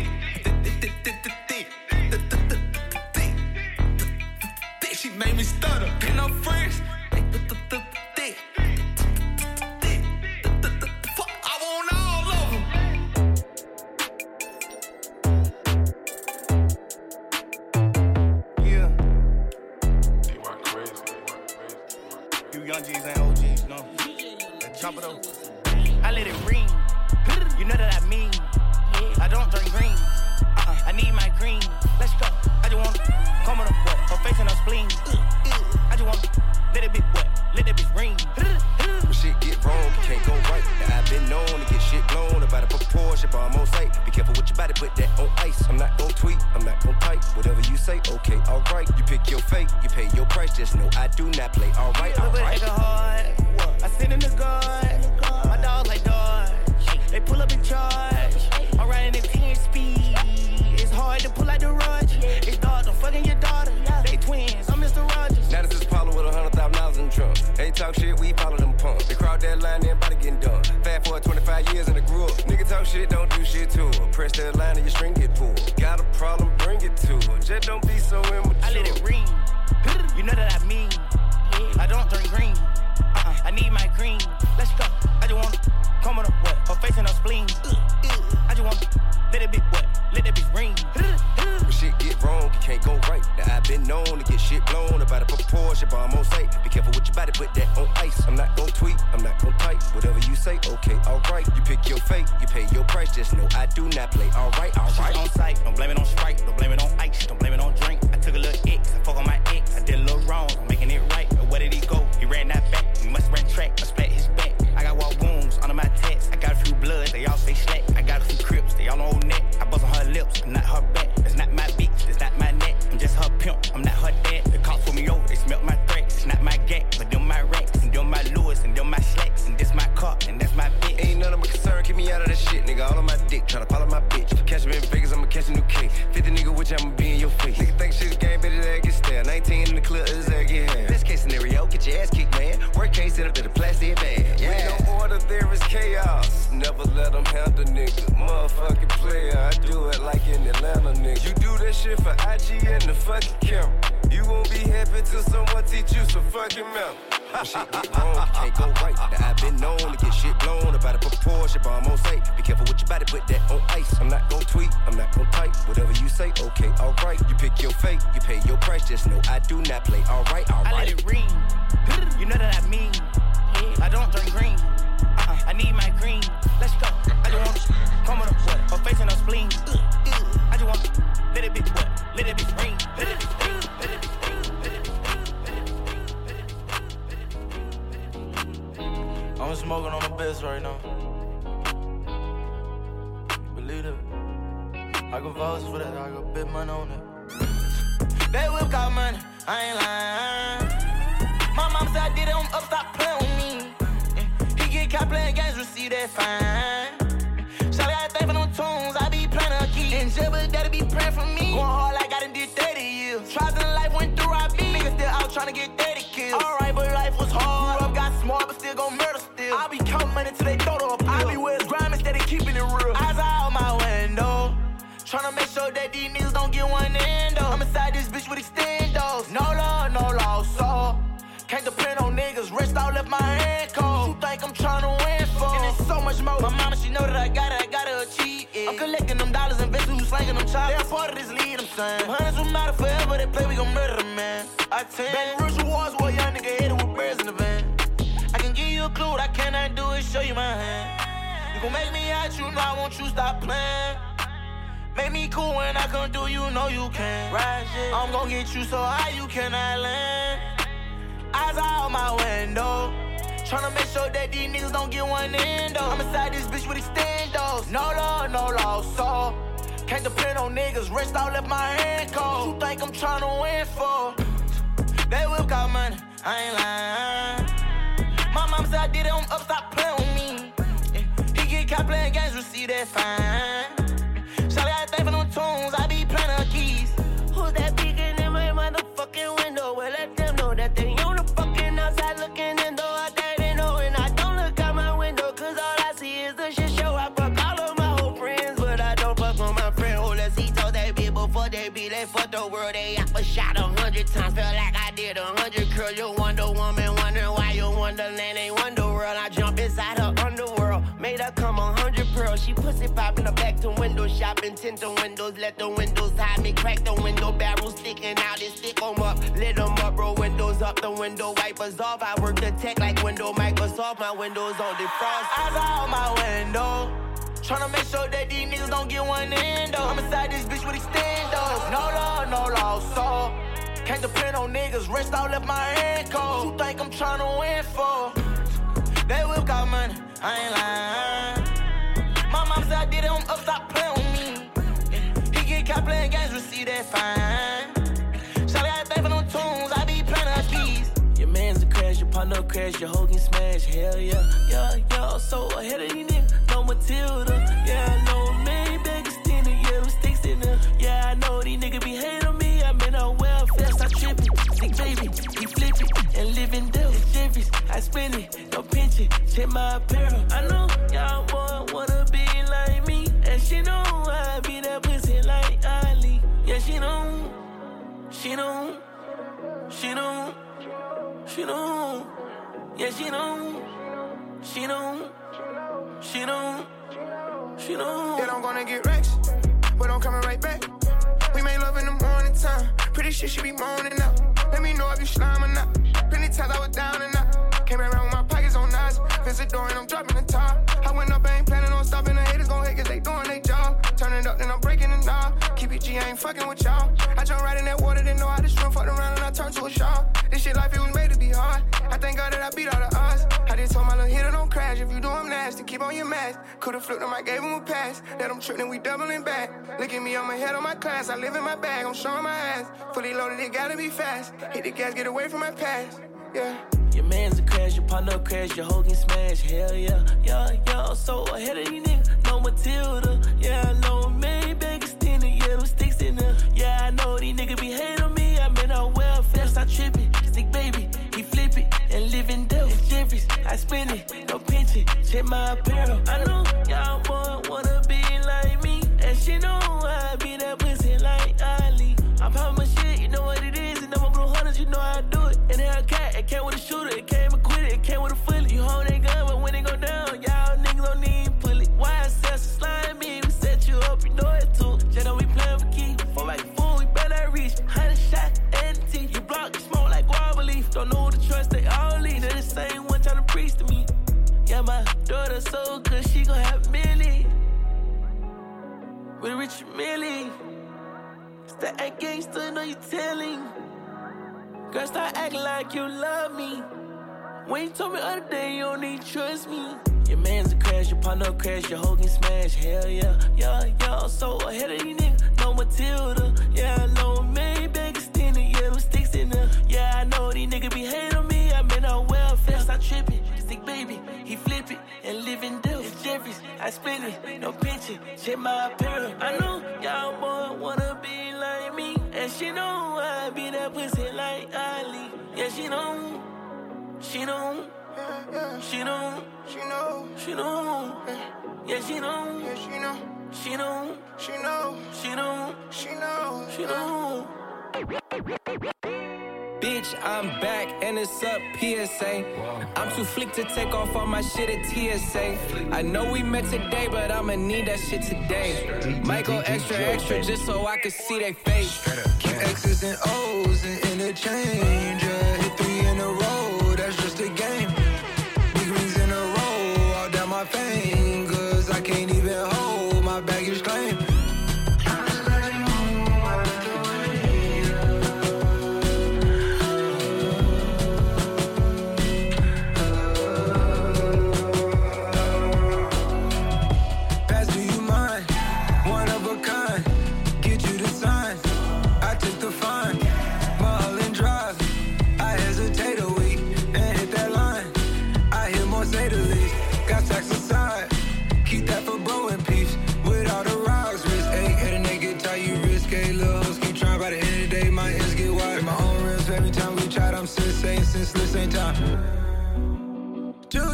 Speaker 29: You young G's ain't OGs, no. That chop it up.
Speaker 30: I let it ring. You know that I mean. I don't drink green. Uh-uh, I need my green. Let's go. I just want come on up, what? Her face and her spleen. I just want let it be what? Let it be ring.
Speaker 31: When shit get wrong, you can't go right. Now I've been known to get shit blown about a proportion, but I'm on sight. Be careful with your body, put that on ice. I'm not gon' tweet, I'm not gon' type. Whatever you say, okay, alright. You pick your fate, you pay your price. Just know I do not play. Alright, alright.
Speaker 30: I sit in the guard. My dog like Dodge. They pull up in charge. I'm riding at 10 speed. It's hard to pull out the rudge. It's dog, I'm fucking your daughter. They twins. I'm Mr. Rogers.
Speaker 31: Now this is Paulo with a hundred thousand dollars in the trunk. They talk shit, we follow them pumps. They crowd that line, everybody getting done. Fast forward 25 years in the grew up. Nigga talk shit, don't do shit to her. Press that line and your string get pulled. Got a problem, bring it to her. Just don't be so immature.
Speaker 30: I let it ring. You know that I mean. I don't drink green. Uh-uh, I need my green. Let's go. I just want to come on up, what? Her face and her spleen. Uh, uh. I just want to let it be what? Let it be ring.
Speaker 31: When shit get wrong, you can't go right. Now I've been known to get shit blown about a proportion, but I'm on sight. Be careful with your body, put that on ice. I'm not gon' tweet, I'm not gon' type. Whatever you say, okay, alright. You pick your fate, you pay your price. Just know I do not play. Alright, alright.
Speaker 30: On site, don't blame it on Sprite, don't blame it on ice, don't blame it on drink. I took a little X, I fuck on my ex, I did a little wrong, I'm making it right. But where did he go? He ran that back, he must ran track, I splat his back. I got wall wounds under my tats, I got a few bloods, they all say slack. I got a few crips, they all on neck. Bust on her lips, not her back. That's not my bitch, that's not my neck. I'm just her pimp, I'm not her dad. The cops pull me over, they smelt my threats. It's not my gang, but them my racks, and them my lures, and them my slacks, and this my car, and that's my bitch.
Speaker 31: Ain't none of my concern, keep me out of that shit, nigga. All on my dick, tryna follow my bitch. Catch me in Vegas, I'ma catch a new cake. 50 nigga, which I'ma be in your face. Nigga think shit's game, bitch, ass get stale. 19 in the clip, his ass get hand. Scenario, get your ass kicked, man. Worst case, in a plastic bag. Yeah. When no order, there is chaos. Never let them handle nigga. Motherfucking player, I do it like in Atlanta, nigga. You do that shit for IG and the fucking camera. You won't be happy till someone teach you some fucking math. When shit get wrong, you can't go right. Now I've been known to get shit blown about a proportion, but I'm on sight. Be careful with your body, put that on ice. I'm not gon' tweet, I'm not gon' type. Whatever you say, okay, alright. You pick your fate, you pay your price. Just know I do not play. Alright, alright.
Speaker 30: I let it ring. You know that I mean. I don't drink green. Uh-uh, I need my green. Let's go. I just want come on up, what? Her face and her spleen. Uh, uh. I just want let it be what? Let it be ring. Let it
Speaker 29: I'm smoking on the best right now. Believe it. I can vouch for that. I got big money on it.
Speaker 22: That whip got money. I ain't lying. My mom said I did it. I'm up. Stop playing with me. Eh, he get caught playing games. Receive that fine. Shout out, I think for them tunes. I be playing a key. And Jebba, daddy be praying for me. Going hard like Make sure that these niggas don't get one end though. I'm inside this bitch with extendos. No love, no loss, so can't depend on niggas. Wrist all left my hand cold. You think I'm tryna win for? And it's so much more. My mama, she know that I got it, I gotta achieve it. I'm collecting them dollars, investing who's slanging them chops. They're part of this lead, I'm saying. Hundreds will matter forever, they play, we gon' murder them, man. I tell Baton Rouge Wars, where young nigga headed with birds in the van. I can give you a clue, what I cannot do is show you my hand. You gon' make me out, you know I want you stop playing. Make me cool when I come through, you know you can. Right, shit. I'm gon' get you so high you cannot land. Eyes out my window. Tryna make sure that these niggas don't get one in though. I'm inside this bitch with extendos. No law, no law, so can't depend on niggas. Wrist out, left my hand cold. You think I'm tryna win for? They will got money, I ain't lying. My mom said I did it on up, stop playing with me. He get caught playing games, receive that fine. Shawty, I think
Speaker 32: She pussy popping her back to window shopping, tint the windows, let the windows hide me, crack the window barrel sticking out. It stick 'em up, lit 'em up, bro. Windows up, the window wipers off. I work the tech like window Microsoft. My windows on defrost.
Speaker 22: Eyes out my window. Tryna make sure that these niggas don't get one in though. I'm inside this bitch with extendos. No love, no loss, so can't depend on niggas. Wrist out, left my hand cold. You think I'm tryna win for? They will got money, I ain't lying. Up, stop playing with me. He get caught playing games, receive that fine. Shawty, I think for them tunes, I be playing her keys.
Speaker 32: Your man's a crash, your partner crash, your hoe get smashed. Hell yeah, yeah, yeah. So ahead of these niggas, no Matilda. Yeah, I know Maybach extended, yeah, them sticks in there. Yeah, I know these niggas be hating on me. I'm in a welfare, stop tripping. Sick baby, he flip it and Dell. Jeffries, I spend it, no pinch it. Check my apparel. I know y'all want wanna be she know I be that pussy like Ali. Yeah, she know, she know, she know. She know, yeah, she know, she know, she know, she know.
Speaker 33: Yeah, I'm gonna get rich, but I'm coming right back. We made love in the morning time. Pretty shit, she be moaning out. Let me know if you slime or not. Plenty times I was down and out. Came around Visit door and I'm dropping the top. I went up, I ain't planning on stopping. The haters gon' hate cause they doing their job. Turn it up, then I'm breaking the knob. Keep it G, I ain't fucking with y'all. I jump right in that water, didn't know how to swim. Fucked around and I turned to a shark. This shit life, it was made to be hard. I thank God that I beat all the odds. I just told my little hitter don't crash. If you do, I'm nasty. Keep on your mask. Could've flipped him, I gave him a pass. Let him trip, then we doubling back. Look at me, I'm ahead of my class. I live in my bag, I'm showing my ass. Fully loaded, it gotta be fast. Hit the gas, get away from my past. Yeah.
Speaker 32: Your man's a crash, your partner crash, your hoe get smash. Hell yeah, yeah, yeah. So ahead of these niggas, no Matilda. Yeah, I know Maybach extended, yeah, them sticks in there. Yeah, I know these niggas be hating on me. I'm in a welfare, stop tripping. Stick baby, he flip it and live in Dell. Jeffries, I spin it, no pinch it. Check my apparel. I know y'all want wanna be like me, and she know I be that pussy like Ali. I pop my shit, you know what it is. And I'm blue hunters, you know I do it. And then a cat, it came with a shooter, it came daughter so good, she gon' have Millie. With Rich Millie. Stop act gangster, know you telling. Girl, stop acting like you love me. When you told me other day you don't need trust me. Your man's a crash, your partner crash, your hoe get smashed. Hell yeah, yeah, yeah. So ahead of these niggas, no Matilda. Yeah, I know Maybach extended, yeah, them sticks in there. Yeah, I know these niggas be hating me. I'm in a welfare, stop tripping. Stick baby, he flip it, no pinching, check my appearance. I know y'all boy wanna be like me, and she know I be that pussy like Ali. Yeah, she know, she know, she know, she know, she know. Yeah, she know, yeah, she know, she know, she know, she know, she know, she know.
Speaker 34: Bitch, I'm back and it's up PSA. I'm too flick to take off all my shit at TSA. I know we met today, but I'ma need that shit today. Might go extra, extra just so I can see they face.
Speaker 35: X's and O's and interchange. Yeah, hit three in a row,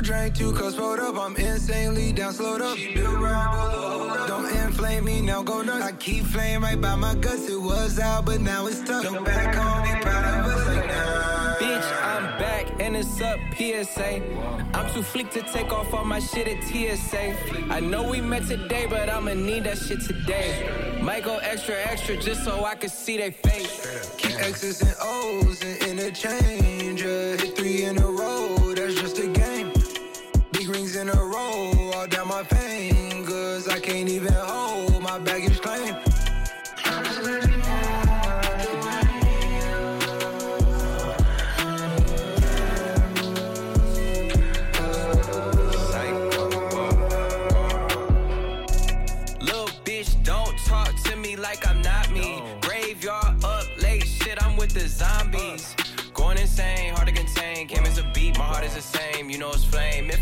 Speaker 35: Two drink, two cups rolled up. I'm insanely down, slowed up. Don't inflame me, now go nuts. I keep flame right by my guts. It was out, but now it's stuck. Look back home, be proud of us like nah.
Speaker 34: Bitch, I'm back and it's up PSA. I'm too flick to take off all my shit at TSA. I know we met today, but I'ma need that shit today. Might go extra, extra just so I can see they face.
Speaker 35: Keep X's and O's and interchange. Hit three in a row,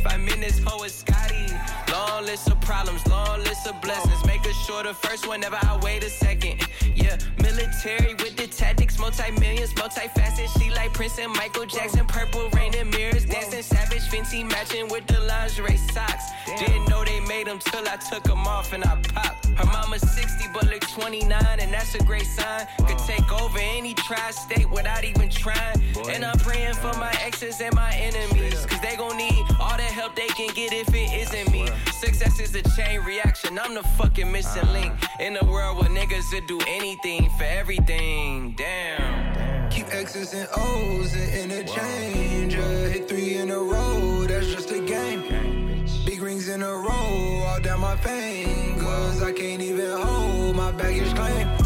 Speaker 34: I'm in this hoe, it's Scotty. Long list of problems, long list of blessings. Make it sure the first one, never I wait a second. Yeah, military with the tactics, multi millions, multifaceted. She like Prince and Michael Jackson, purple rain and mirrors, dancing savage, Fenty matching with the lingerie socks. Didn't know they made them till I took them off and I popped. Her mama's 60, but look 29, and that's a great sign. Could take over any tri state without even trying. And I'm praying for my exes and my enemies, cause they gon' need all the help they can get if it isn't me. Success is a chain reaction, I'm the fucking missing link. In a world where niggas would do anything for everything, damn.
Speaker 35: Keep X's and O's and interchange. Yeah, hit three in a row, that's just a game. Big rings in a row, all down my fingers. I can't even hold my baggage claim.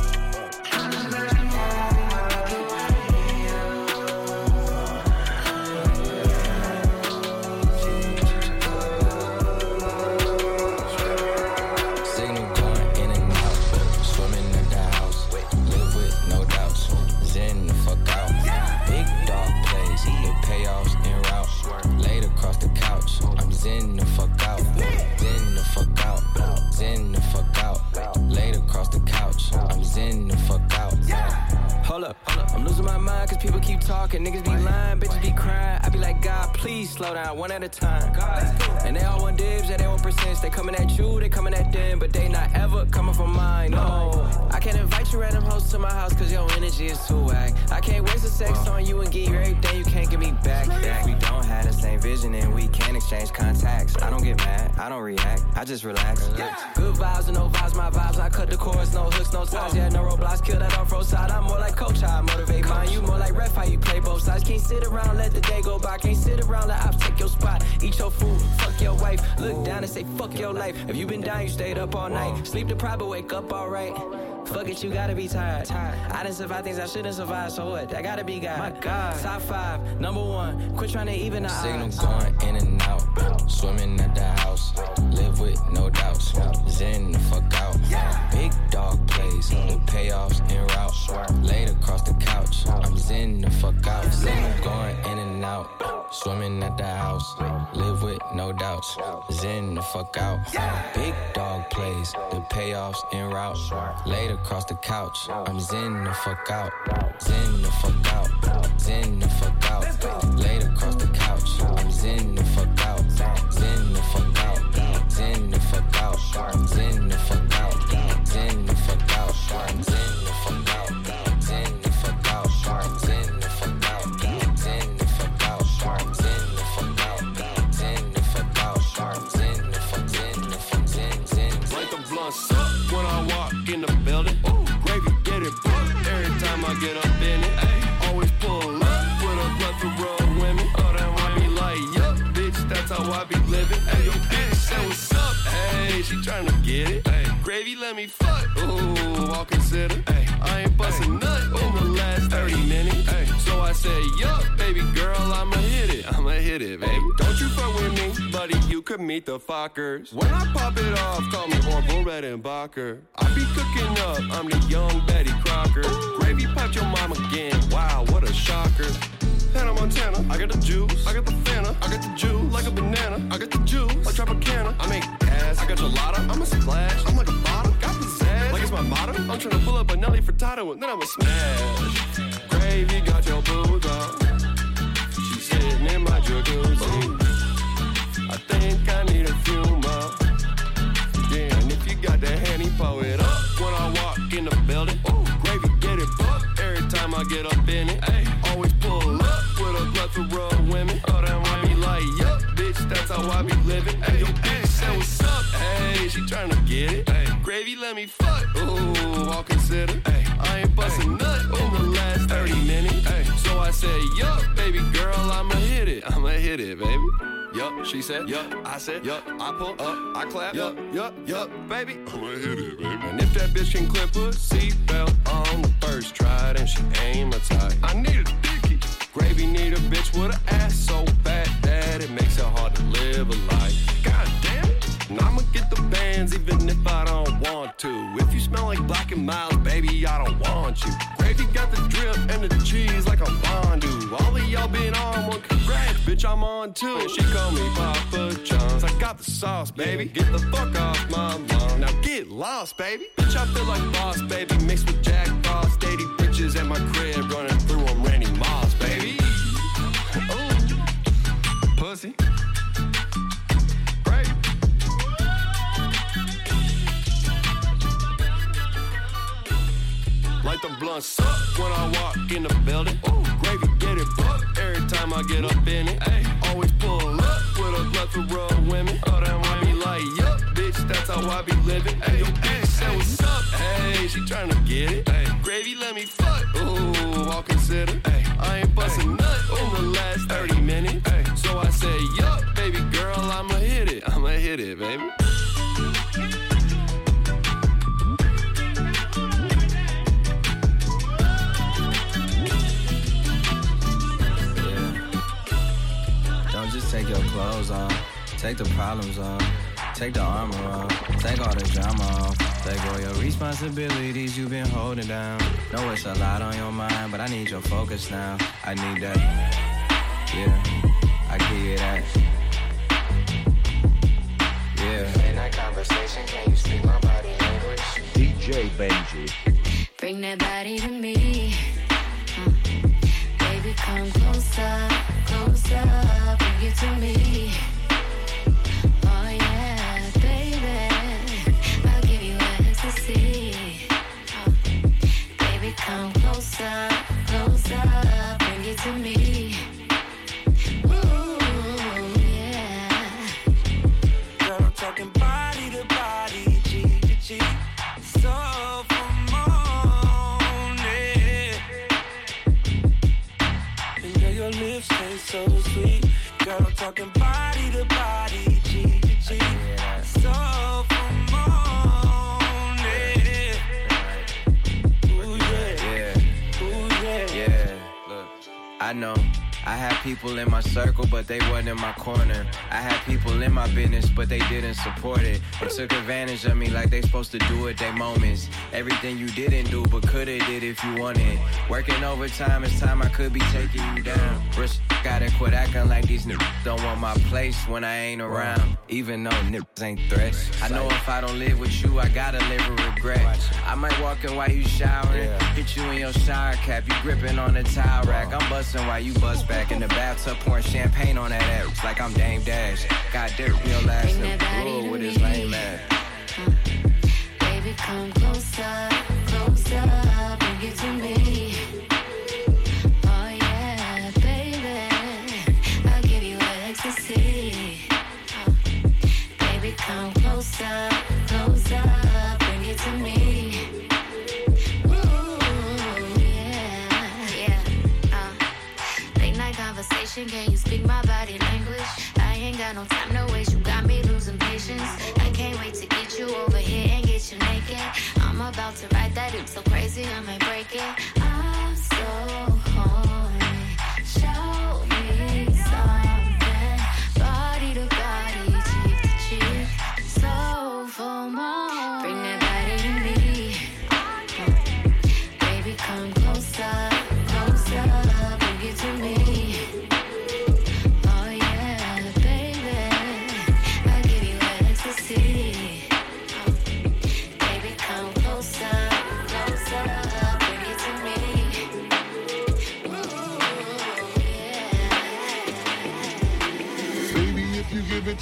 Speaker 11: Zen the fuck out. Zen the fuck out. Zen the fuck out. Laid across the couch. I'm zen the fuck out.
Speaker 34: Hold up, hold up. I'm losing my mind cause people keep talking. Niggas be lying, bitches be crying. I be like, God, please slow down one at a time. And they all want dibs, yeah, they want percents. They coming at you, they coming at them, but they not hoes to my house cause your energy is too whack. I can't waste the sex on you and get you everything you can't give me back. If we don't have the same vision and we can't exchange contacts, I don't get mad, I don't react, I just relax. Yeah. Good vibes and no vibes, my vibes. I cut the chorus, no hooks, no ties. Yeah, no roadblocks, kill that off road side. I'm more like coach, I motivate mine. You more like ref, how you play both sides. Can't sit around, let the day go by. Can't sit around, let ops take your spot. Eat your food, fuck your wife. Look down and say, fuck your life. If you been down, you stayed up all night. Sleep deprived, but wake up alright. Fuck it, you gotta be tired. tired. I didn't survive things I shouldn't survive, so what? That gotta be God. My God. Top five, number one. Quit trying to even the
Speaker 11: Signal
Speaker 34: odds.
Speaker 11: going in and out. Swimming at the house. Live with no doubts. Zen the fuck out. Big dog plays. The payoffs en route. Laid across the couch. I'm zen the fuck out. Signal going in and out. Swimming at the house. Live with no doubts. Zen the fuck fuck out. Big dog plays, the payoffs en route. Laid across the couch, I'm zen the fuck out. Zen the fuck out. Zen the fuck out. Laid across the couch, I'm zen the fuck out. Zen the fuck out. Zen the fuck out. Zen the fuck out. Zen the fuck out. Zen the fuck
Speaker 1: get up in it. Ay, always pull up with a plethora of women. Oh, then I be like, yup, bitch, that's how I be living. Hey, yo, bitch, say what's up. Hey, she tryna get it. Hey, gravy, let me fuck. Ooh, I'll consider. Hey, I ain't bustin' nut 30 minutes. Hey, so I say, yup, baby girl, I'ma hit it. I'ma hit it, baby. Don't you fuck with me, buddy, you could meet the fuckers. When I pop it off, call me Orville Redenbacher. I be cooking up, I'm the young Betty Crocker. Gravy popped your mom again, wow, what a shocker. Hannah Montana, I got the juice, I got the Fanta, I got the juice, like a banana, I got the juice, like a Tropicana. I make ass, I got gelato, I'm a splash, I'm like a bottle, got pizzazz, like my motto. I'm tryna pull up a Nelly Furtado and then I'ma smash. Gravy got your boots up, she's sitting in my jacuzzi. I think I need a few more. Yeah, if you got that handy, pull it up when I walk in the building. Ooh, gravy get it buck every time I get up in it. Ay, always pull up with a plethora of women. Oh, that's how I be living. Hey, yo, bitch, say what's up. Hey, she tryna get it. Ay, gravy, let me fuck. Ooh, I'll consider. Ay, I ain't bustin' nut in the last 30 minutes. Ay, so I say, yup, baby girl, I'ma hit it. I'ma hit it, baby. Yup, she said, yup, I said, yup, I pull up, I clap, yup, yup, yup, baby. I'ma hit it, baby. And if that bitch can clip a seatbelt on the first try, then she ain't my type. I'm on. And she call me Papa John's. I got the sauce, baby. Get the fuck off my lawn. Now get lost, baby. Bitch, I feel like boss, baby. Mixed with Jack Frost, 80 bitches at my crib running through them, Randy Moss, baby. Ooh. Pussy. Light the blunts up when I walk in the building. Ooh, gravy get it buck time I get up in it. Ay, always pull up with a plethora of women. Oh, then I be like, yup, bitch, that's how I be living. Ay, yo, bitch, say what's up. Hey, she tryna get it. Ay, gravy, let me fuck. Ooh, I'll consider. Ay, I ain't bustin' nut in the last 30 minutes. So I say, yup, baby girl, I'ma hit it. I'ma hit it, baby.
Speaker 11: Clothes off. Take the problems off. Take the armor off. Take all the drama off. Take all your responsibilities you've been holding down. Know it's a lot on your mind, but I need your focus now. I need that. Yeah, I give you that. Yeah.
Speaker 36: In that conversation, can you speak my body language?
Speaker 24: DJ Benji.
Speaker 36: Bring that body to me. Come closer, closer, bring it to me. Oh yeah, baby, I'll give you ecstasy. Baby, come closer, closer, bring it to me.
Speaker 32: Girl, I'm talking body to body, cheek to cheek. So for morning. Ooh, yeah.
Speaker 11: Yeah.
Speaker 32: Ooh, yeah.
Speaker 11: Yeah, look, I know. I had people in my circle, but they wasn't in my corner. I had people in my business, but they didn't support it. They took advantage of me like they supposed to do at their moments. Everything you didn't do, but coulda did if you wanted. Working overtime, it's time I could be taking you down. Res- Gotta quit acting like these niggas don't want my place when I ain't around. Even though niggas ain't threats. I know if I don't live with you, I gotta live with regret. I might walk in while you showering, hit you in your shower cap, you gripping on the towel rack. I'm busting while you bust back in the bathtub, pouring champagne on that ass like I'm Dame Dash. Got Dirt real last and blue with his lame ass.
Speaker 36: Baby, come closer, closer, bring it to me. Oh yeah, baby, I'll give you ecstasy. Uh, Baby, come closer, so crazy,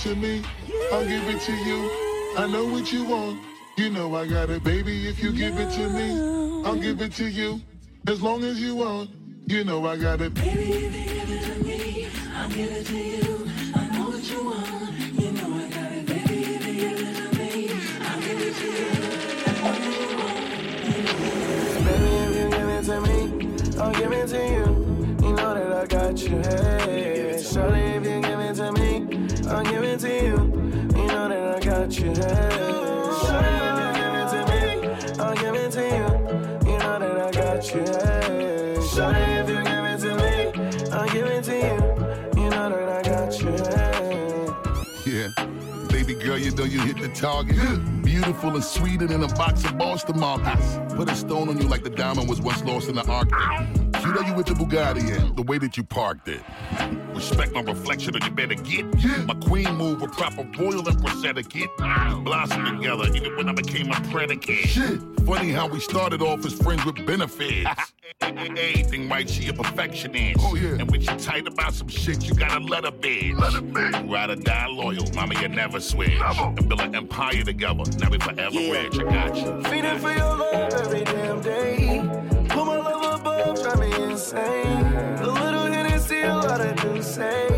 Speaker 36: to me, I'll give it to
Speaker 28: you. I know what you want. You know I got it, baby. If you give it to me, I'll give it to you. As long as you want, you know I got it. Baby, if you give it to me, I'll give it to you. I know what you want. You know I got it, baby. If you give it to me, I'll give it to you.
Speaker 33: Baby, if you give it to me, I'll give it to you. You know that I got you. Hey, shorty, if you I'll give it to you. You know that I got you. Hey, shorty, if you give it to me, I'll give it to you. You know that I got you. Hey, shorty, if you give it to me, I'll give it to you. You know that I got you. Hey.
Speaker 28: Yeah. Baby girl, you know you hit the target. Beautiful and sweeter than a box of Boston markets. Put a stone on you like the diamond was once lost in the Arctic. You know you with the Bugatti and the way that you parked it. Respect my reflection or you better get. My queen move with proper royal empress etiquette. Blossom together even when I became a predicate. Shit. Funny how we started off as friends with benefits. Anything right, she a perfectionist. Oh yeah. And when she tight about some shit, you gotta let her be. Let her be. Ride or die loyal, mama, you never switch. Never. And build an empire together. Now we forever rich. I got you.
Speaker 33: Feeding for your love every damn day. Above, drive me insane. A little Hennessy, a lot of do say.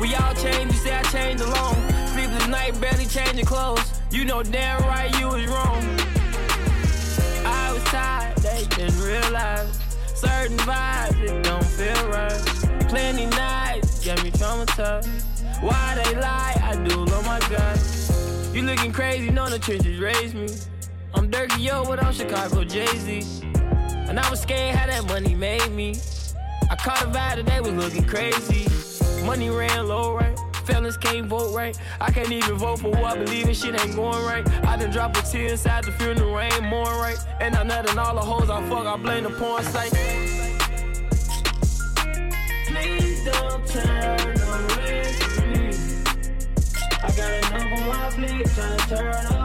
Speaker 32: We all change, you say I changed alone. Sleepless night, barely changing clothes. You know damn right you was wrong. I was tired, they didn't realize. Certain vibes, it don't feel right. Plenty nights, got me traumatized. Why they lie? I do love my God. You looking crazy, know the trenches raised me. I'm Dirty Yo, what I'm Chicago Jay-Z. And I was scared how that money made me. I caught a vibe that they was looking crazy. Money ran low, right? Felons can't vote right. I can't even vote for who I believe in. Shit ain't going right. I done drop a tear inside the funeral, ain't more right. And I'm nutting all the hoes I fuck. I blame the porn site. Please don't turn from me. I got enough on my plate, tryna turn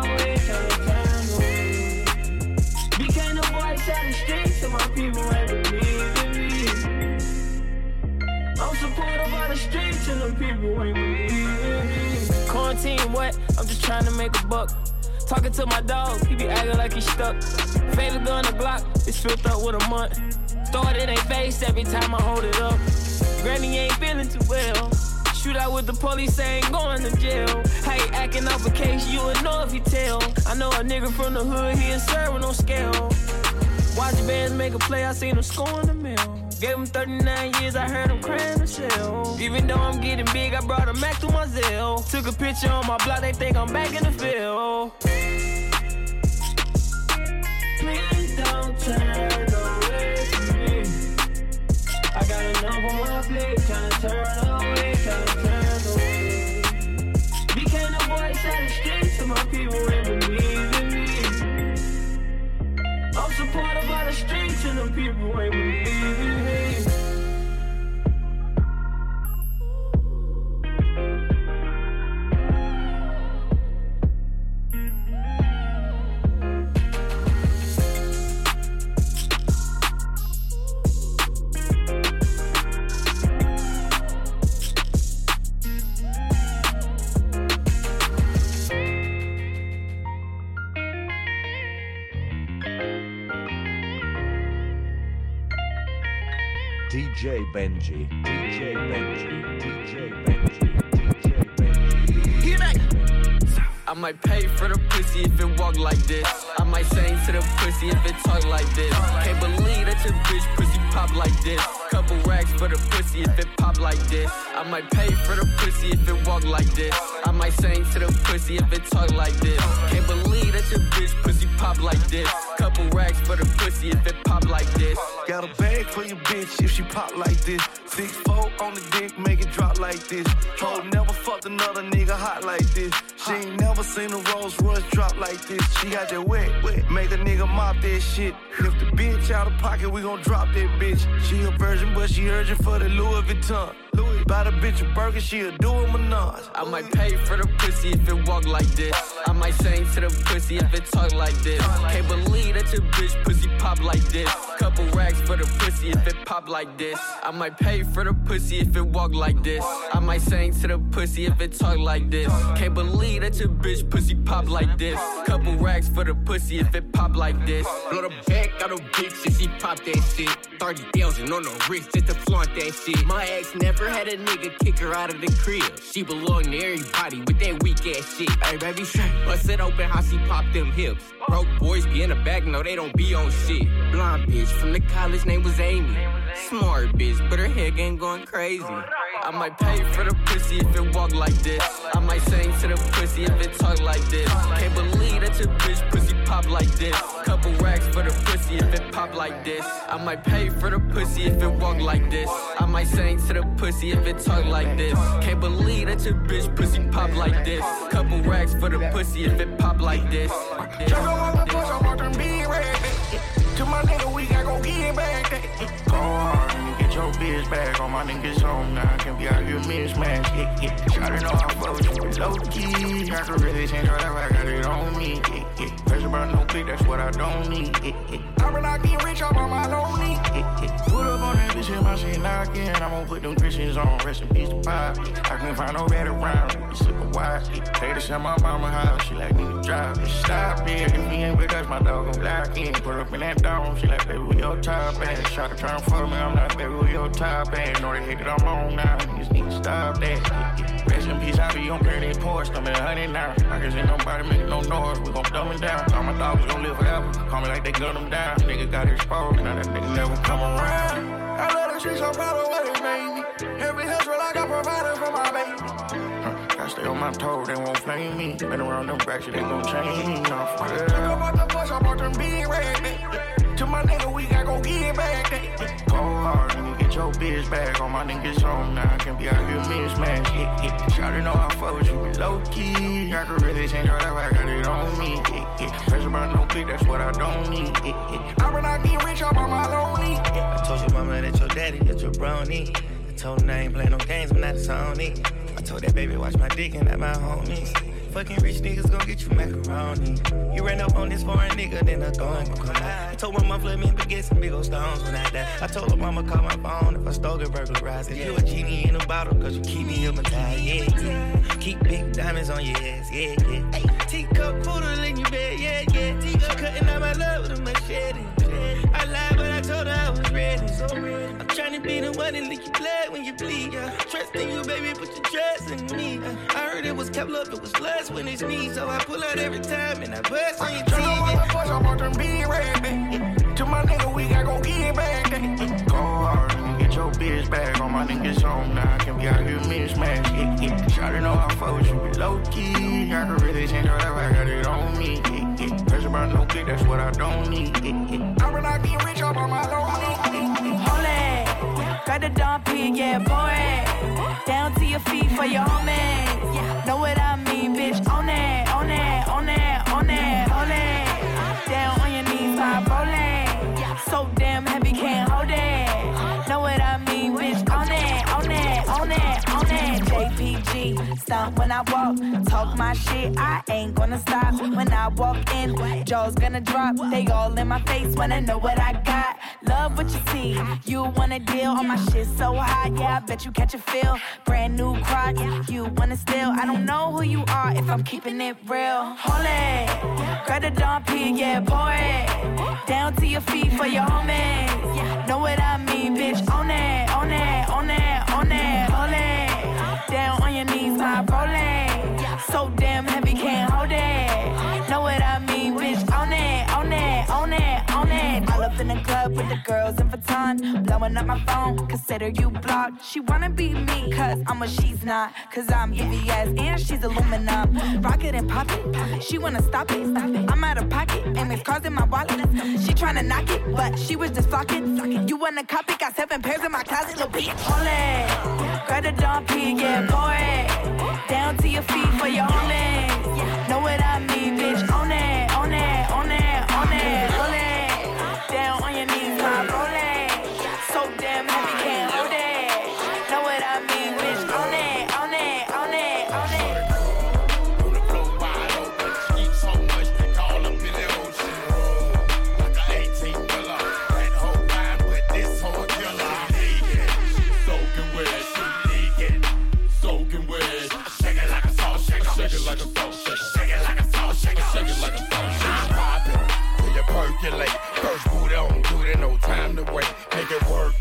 Speaker 32: Quarantine, what? I'm just trying to make a buck. Talking to my dog, he be acting like he stuck. Favorite gun, a Glock, it's filled up with a month. Throw it in their face every time I hold it up. Granny ain't feeling too well. Shoot out with the police, ain't going to jail. You acting off a case, you would know if you tell. I know a nigga from the hood, he ain't serving no scale. Watch the bands make a play, I seen him scoring the mill. Gave him 39 years, I heard him crying the shell. Even though I'm getting big, I brought a back to my Zell. Took a picture on my block, they think I'm back in the field. Please don't turn away from me. I got enough on my plate, tryna turn away, tryna turn away. Became the voice of the streets, so my people ain't believe in me. I'm supported by the streets, and the people ain't believe in me.
Speaker 24: Benji, DJ Benji, DJ Benji, DJ Benji.
Speaker 37: Get back. I might pay for the pussy if it walk like this. I might sing to the pussy if it talk like this. Can't believe that your bitch pussy pop like this. Couple racks for the pussy if it pop like this. I might pay for the pussy if it walk like this. I might sing to the pussy if it talk like this. Can't believe that your bitch pussy pop like this. Couple racks for the pussy if it pop like this.
Speaker 38: Got a bag for your bitch if she pop like this. Six four on the dick, make it drop like this. Ho never fucked another nigga hot like this. She ain't never seen a Rolls Royce drop like this. She got that wet, wet. Make a nigga mop that shit. If the bitch out of pocket, we gon' drop that bitch. She a virgin, but she urgent for the Louis Vuitton. Louis, buy the bitch a burger, she'll do a menage.
Speaker 37: I might pay for the pussy if it walk like this. I might sing to the pussy if it talk like this. Can't believe that your bitch pussy pop like this. Couple racks for the pussy if it pop like this. I might pay for the pussy if it walk like this. I might sing to the pussy if it talk like this. Can't believe that your bitch pussy pop like this. Couple racks for the pussy if it pop like this.
Speaker 39: Blow the back out of bitch if she pop that shit. 30,000 on the wrist just to flaunt that shit. My ex never had a nigga kick her out of the crib. She belong to everybody with that weak ass shit. Hey, baby, bust it open how she pop them hips. Broke boys be in the back, no, they don't be on shit. Blonde bitch from the college, name was Amy. Smart bitch, but her head game going crazy.
Speaker 37: I might pay for the pussy if it walk like this. I might sing to the pussy if it talk like this. Can't believe that your bitch pussy pop like this. Couple racks for the pussy if it pop like this. I might pay for the pussy if it walk like this. I might sing to the pussy if it talk like this. Can't believe that your bitch pussy pop like this. Couple racks for the pussy if it pop like this.
Speaker 33: Just on my push, To my nigga, we gotta go get it back. Go hard and get your bitch back. All my niggas home now. Can't be out here mismatch. Yeah, yeah. Gotta know how fuck with low key. I can really change your life. I got it on me. Yeah, yeah. Pressure about no click, that's what I don't need. Yeah, yeah. I been out getting rich off on my lonely. Yeah, yeah. Put up on that bitch and my shit knocking. I'm gonna put them Christians on. Rest in peace to pop. I couldn't find no better round. You of why? Take the shit my mama house. She like to drive. Stop it. If me ain't with us, my dog gon' block in. Put up in that dome. She like, baby, we your top ass. Try to turn for me. I'm not baby, we your top ass. Know they hate that I'm on now. Niggas need to stop that. Rest in peace, I be on dirty porch. I'm in honey now. I can see nobody make no noise. We gon' dumb it down. All my dogs gon' live forever. Call me like they gun them down. Nigga got exposed. Now that nigga never come around. Love the streets, I'm proud of what it made me. Every hustle I got provided for my baby. Gotta stay on my toes, they won't flame me. Been around them racks, they gon' change me. No, the I bought them. To my nigga, we gotta go get it back. Go hard, nigga, get your bitch back. All my niggas home now, can't be out here mismatch. Yeah, yeah. Shawty know I fuck with you, low key. I could really change your life, I got it on me. Yeah, yeah. Pressure about no click, that's what I don't need. Yeah, yeah. I been out getting rich off on my lonely. Yeah.
Speaker 39: I told your mama that your daddy, that your brownie. I told her I ain't play no games, I'm not a Sony. I told that baby watch my dick and not my homies. Fucking rich niggas gon' get you macaroni. You ran up on this foreign nigga, then I gone gon' out. I told my mom let me get some big old stones when I die. I told her mama call my phone if I stole it, burglarize it. You a genie in a bottle, cause you keep me hypnotized, yeah, yeah. Keep big diamonds on your ass, yeah, yeah. Hey, teacup poodle in your bed, yeah, yeah. Teacup cutting out my love with a machete. I I told told her I was ready. So ready. I'm tryna be the one that lick your blood when you bleed. Yeah. Trust in you, baby, put your trust in me. Yeah. I heard it was kept up, it was lust when it's me. So I pull out every time and I bust on your teeth.
Speaker 33: Yeah. Push up on them being ready. To my nigga, we got gon' get it back. Your bitch back. On my niggas home now, can we out here mismatch? Yeah, yeah. Shawty know I fuck with you, but low key. I can really change your life, I got it on me. Yeah, yeah. Pressure about no click, that's what I don't need. Yeah, yeah. I'm not getting rich up on my
Speaker 40: Hold it, got the dumb pig, yeah, it. Down to your feet for your homies. Know what I mean, bitch? On it, Stomp when I walk, talk my shit. I ain't gonna stop when I walk in. Jaws gonna drop, they all in my face when I know what I got. Love what you see, you wanna deal on my shit so hot. Yeah, I bet you catch a feel. Brand new crock, you wanna steal. I don't know who you are if I'm keeping it real. Hold it, grab the Dom P, yeah, pour it. Down to your feet for your homies. Know what I mean, bitch? On it, on it, it, with the girls in Vuitton, blowing up my phone. Consider you blocked. She wanna be me, cause I'm what she's not. Cause I'm VVS and she's aluminum. Rock it and pop it. She wanna stop it. I'm out of pocket, and it's causing my wallet. She tryna knock it, but she was just flocking. You wanna copy? Got seven pairs in my closet, little bitch. It, grab the donkey, yeah, it. Down to your feet for your homies. Know what I mean, bitch?
Speaker 1: Like a salt, shake it like a salt, shake it like a salt.
Speaker 33: Poppin', till you percolate. First boot on, do it, no time to wait. Make it work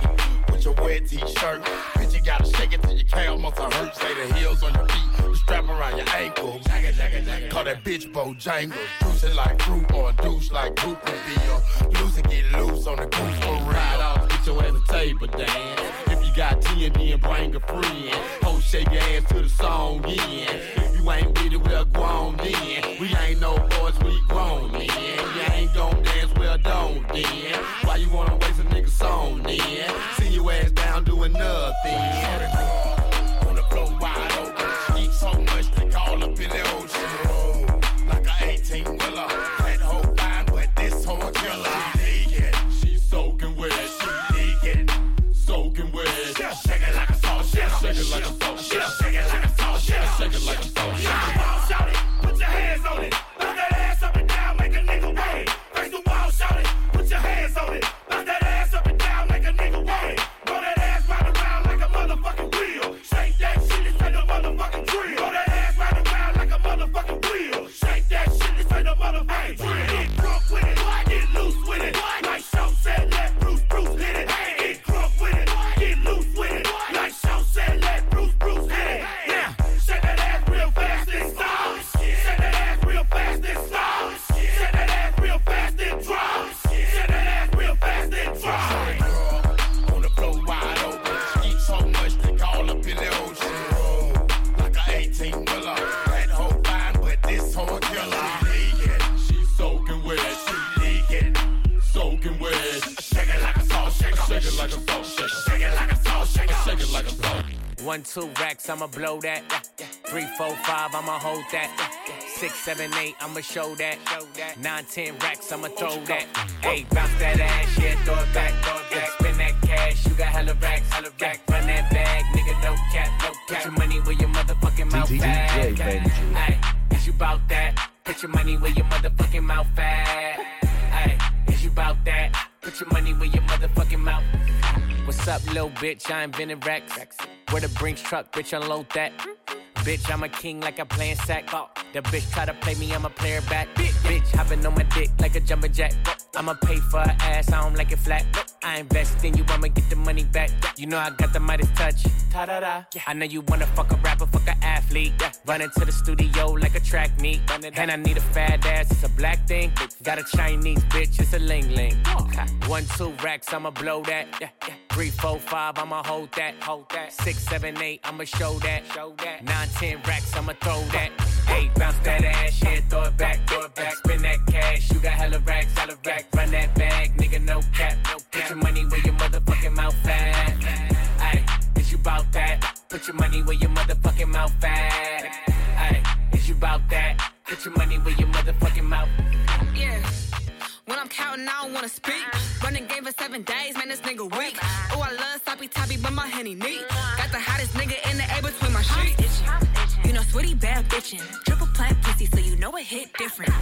Speaker 33: with your wet t-shirt. Bitch, you gotta shake it till your calf muscle hurt. Say the heels on your feet, strap around your ankle. Call that bitch Bojangles. Juicing like fruit or douche like Goop would be. Or loose get loose on the goose for real.
Speaker 1: Ride off, get your ass a table dance. If you got TND and bring a friend, ho shake your ass to the song in. If you ain't with it, we're grown then. We ain't no boys, we grown then. You ain't gon' dance, well don't then. Why you wanna waste a nigga song then? See your ass down doing nothing.
Speaker 41: One, two racks, I'ma blow that. Three, four, five, I'ma hold that. Six, seven, eight, I'ma show that. Nine, ten racks, I'ma throw that. Hey, bounce that ass, yeah, throw it back. Yeah, spend that cash, you got hella racks, hella racks. Run that bag, nigga, no cap, no cap. Put your money where your motherfucking mouth at. Hey, is you bout that? Put your money where your motherfucking mouth at. Hey, is you bout that? Put your money where your motherfucking mouth. What's up, little bitch? I invented Rex. Where the Brinks truck, bitch, unload that. Bitch, I'm a king like I'm playing sack. Uh, the bitch try to play me, I'ma play her back. Bitch, hopping on my dick like a jumper jack. I'ma pay for her ass, I don't like it flat. I invest in you, I'ma get the money back. You know I got the Midas touch. Ta-da-da. I know you wanna fuck a rapper, fuck a athlete. Run into the studio like a track meet. And I need a fat ass, it's a black thing. Got a Chinese bitch, it's a ling ling. One, two racks, I'ma blow that. Three, four, five, I'ma hold that. Hold that. Six, seven, eight, I'ma show that. Show that. Nine, ten racks, I'ma throw that. Eight, bounce that ass, yeah, throw it back, throw it back. Spin that cash, you got hella racks, hella rack. Run that bag, nigga, no cap, no cap. Put your money where your motherfucking mouth at. Ayy, is you bout that? Put your money where your motherfucking mouth at. Ayy, is you bout that? Put your money where your motherfucking mouth.
Speaker 3: Yeah. When I'm counting, I don't wanna speak. Running game for seven days, man, this nigga bad bitchin'. Triple plant pussy, so you know it hit different.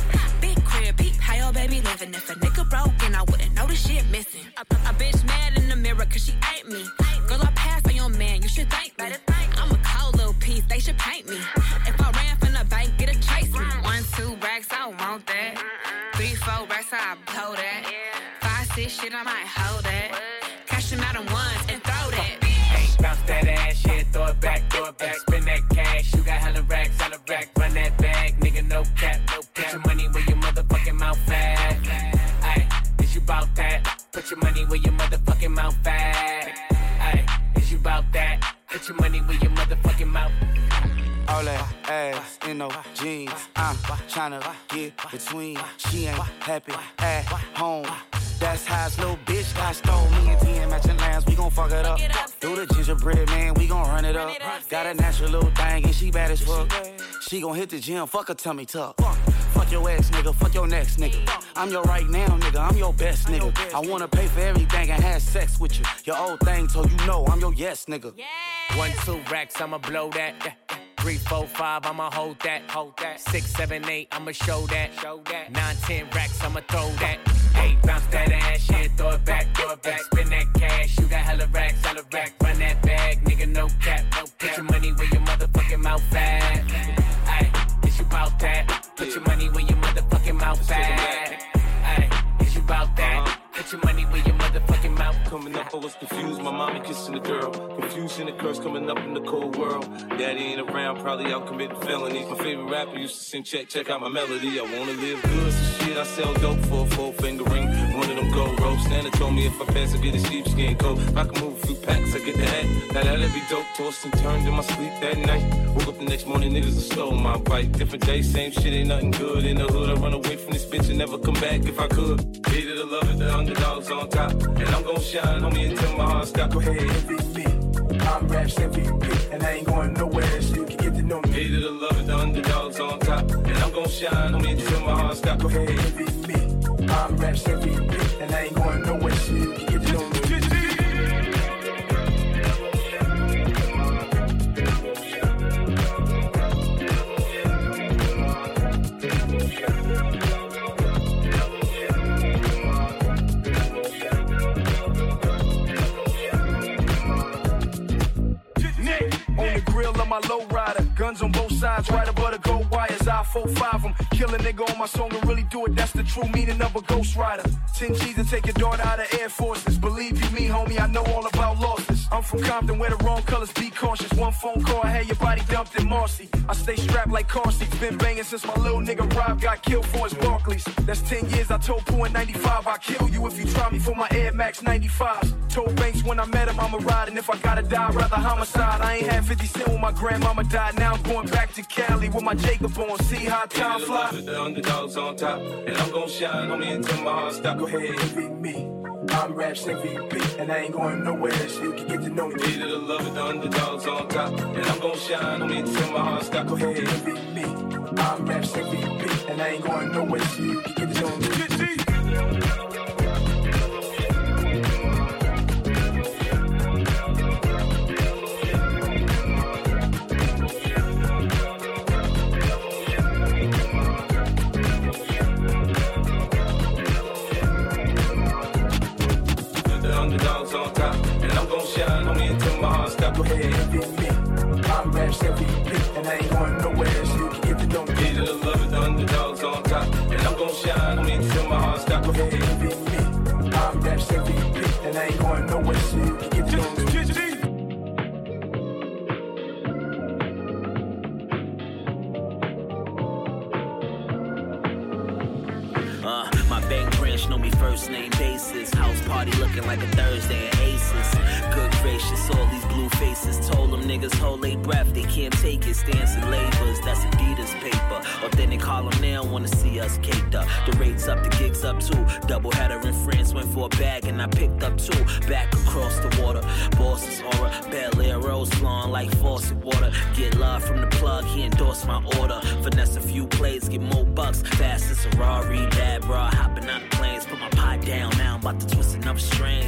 Speaker 3: Big crib, peep, how oh, your baby living. If a nigga broken, I wouldn't know the shit missing. A, a bitch mad in the mirror, cause she ain't me. Girl, I pass on your man, you should thank me. I'm a cold little piece, they should paint me. If I ran from the bank, get a chase me. One, two racks, I want that. Three, four racks, I blow that. Five, six, shit, I might hold that.
Speaker 33: All that ass in no jeans. I'm tryna get between. She ain't happy at home. That's how this little bitch got stole me and T matching lines. We gon' fuck it up. Do the gingerbread man, we gon' run it up. Got a natural little thing and she bad as fuck. She gon' hit the gym, fuck her tummy tuck. Fuck your ex nigga, fuck your next nigga. I'm your right now nigga, I'm your best nigga. I wanna pay for everything and have sex with you. Your old thing told you no, I'm your yes nigga.
Speaker 41: One, two racks, I'ma blow that. Three, four, five, I'ma hold that. Hold that. Six, seven, eight, I'ma show that. Show that. Nine, ten racks, I'ma throw that. Eight, bounce that ass, yeah, throw it back, throw it back. Spin that cash, you got hella racks, hella rack. Run that bag, nigga, no cap, no cap. Put your money where your motherfucking mouth at. Ayy, is you bout that? Put your money where your motherfucking mouth at. Ayy, is you bout that? Put your money where your.
Speaker 42: Coming up, I was confused. My mommy kissing the girl. Confusion and curse coming up in the cold world. Daddy ain't around, probably out committing felonies. My favorite rapper used to sing, check, check out my melody. I wanna live good, so shit, I sell dope for a four finger ring. One of them gold ropes. Nana told me if I pass, I get a sheepskin coat. I can move a few packs, I get the hat. Now that'd be dope. Tossed and turned in my sleep that night. Woke up the next morning, niggas have stole my bike. Different day, same shit, ain't nothing good. In the hood, I run away from this bitch and never come back if I could. Hated to love it, the underdogs on top. And I'm gon' shine on me until my heart stop.
Speaker 43: Go ahead, MVP. I'm Raps MVP, and I ain't going nowhere, so you can get to know me.
Speaker 42: Hated to love it, the underdogs on top. And I'm gon' shine on me until my heart stop.
Speaker 43: Go ahead, MVP me. I'm Raps MVP, and I ain't going nowhere, so you can get
Speaker 44: 4-5 them. Kill a nigga on my song and really do it. That's the true meaning of a ghost rider. 10 G's to take your daughter out of Air Forces. Believe you me, homie, I know all about losses. I'm from Compton where the wrong colors be cautious. One phone call, I had your body dumped in Marcy. I stay strapped like car seats. Been banging since my little nigga Rob got killed for his Barkleys. That's 10 years I told Pooh in 95. I'll kill you if you try me for my Air Max 95s. Told Banks when I met him I'ma ride. And if I gotta die, I'd rather homicide. I ain't had 50 cent when my grandmama died. Now I'm going back to Cali with my Jacob on. See how time
Speaker 42: it, the underdogs on top. And I'm gonna shine on me until my heart stop.
Speaker 43: Go ahead, envy me. I'm Raps MVP, and I ain't going nowhere, so you can get to know me.
Speaker 42: Hated to love it, the underdogs on top. And I'm gon' shine on me until my heart stop.
Speaker 43: Go ahead, me. I'm Raps MVP, and I ain't going nowhere, so you can get to know me.
Speaker 42: On top. And I'm gon' shine on me until my heart stop.
Speaker 43: Go ahead, envy me. I'm Raps MVP, and I ain't going nowhere, so you can get to know me.
Speaker 42: Hated to love the underdogs on top. And I'm gon' shine on me until my heart stop.
Speaker 43: Go ahead, envy me. I'm Raps MVP, and I ain't going nowhere, so you can get your own.
Speaker 10: First name basis. House party looking like a Thursday at Aces. Good gracious, all these blue faces. Told them niggas hold their breath, they can't take it. Stance and labors, that's Adidas paper. Authentic Harlem now wanna see us caked up. The rates up, the gigs up too. Double header in France, went for a bag and I picked up two. Back across the water, Boston's aura. Belaire rose flowing like faucet water. Get love from the plug, he endorsed my order. Finesse a few plays, get more bucks. Fast as a Rari, bad bra, hopping on planes. Put my pot down, now I'm about to twist another string.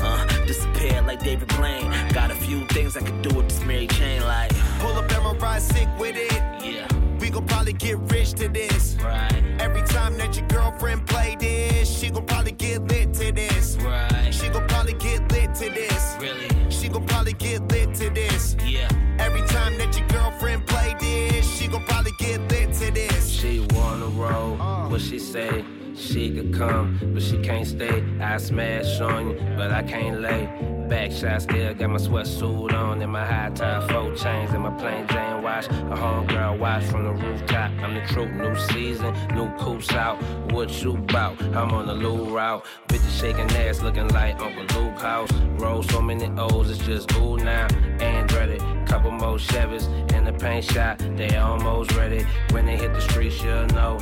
Speaker 10: Uh, disappear like David Blaine. Got a few things I could do with this Mary Chain, like.
Speaker 17: Pull up and ride sick with it.
Speaker 10: Yeah.
Speaker 17: We gon' probably get rich to this.
Speaker 10: Right.
Speaker 17: Every time that your girlfriend play this, she gon' probably get lit to this.
Speaker 10: Right.
Speaker 17: She gon' probably get lit to this.
Speaker 10: Really?
Speaker 17: She gon' probably get lit to this.
Speaker 10: Yeah.
Speaker 17: Every time that your girlfriend play this, she gon' probably get lit to this.
Speaker 37: She wanna roll, what she say? She could come, but she can't stay. I smash on you, but I can't lay. Back shot still got my sweatsuit on and my high top four chains and my plain Jane watch. A homegirl watch from the rooftop. I'm the truth, new season, new coupes out. What you bout? I'm on the loo route. Bitches shaking ass, looking like Uncle Luke house. Roll so many O's, it's just ooh now. Andretti, couple more Chevys in the paint shop. They almost ready. When they hit the streets, you'll know.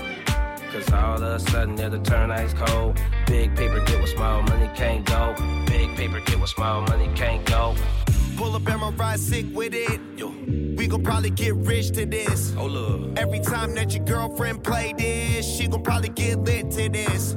Speaker 37: Cause all of a sudden it'll turn ice cold. Big paper get what small money can't go. Big paper get what small money can't go.
Speaker 17: Pull up and ride sick with it. Yo. We gon' probably get rich to this.
Speaker 10: Oh, look.
Speaker 17: Every time that your girlfriend play this, she gon' probably get lit to this.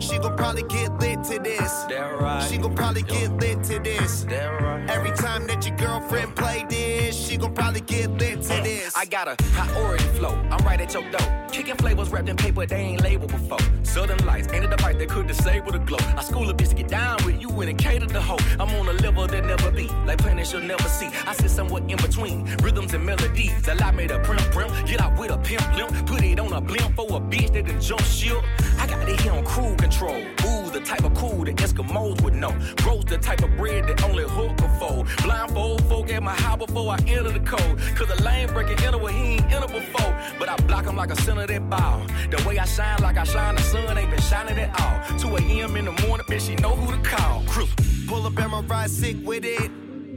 Speaker 17: She gon' probably get lit to this.
Speaker 10: That right.
Speaker 17: She gon' probably get lit to this.
Speaker 10: That right.
Speaker 17: Every time that your girlfriend play this, she gon' probably get lit to uh, this.
Speaker 33: I got a priority flow. I'm right at your door. Kicking flavors wrapped in paper they ain't labeled before. Southern lights ain't a device that could disable the glow. I school a bitch to get down with you and it cater the hoe. I'm on a level that never be. Like planets you'll never see. I sit somewhere in between rhythms and melodies. Allow me to primp primp. Get out with a pimp limp. Put it on a blimp for a bitch that done jump ship. I got it here on crew control. Ooh, the type of cool that Eskimos would know. Grows the type of bread that only hook can fold. Blindfold folk at my house before I enter the code. Cause the lane breaking enter where he ain't enter before. But I block him like a center that ball. The way I shine like I shine, the sun ain't been shining at all. 2 a.m. in the morning, bitch, she know who to call. Crew.
Speaker 17: Pull up and ride sick with it.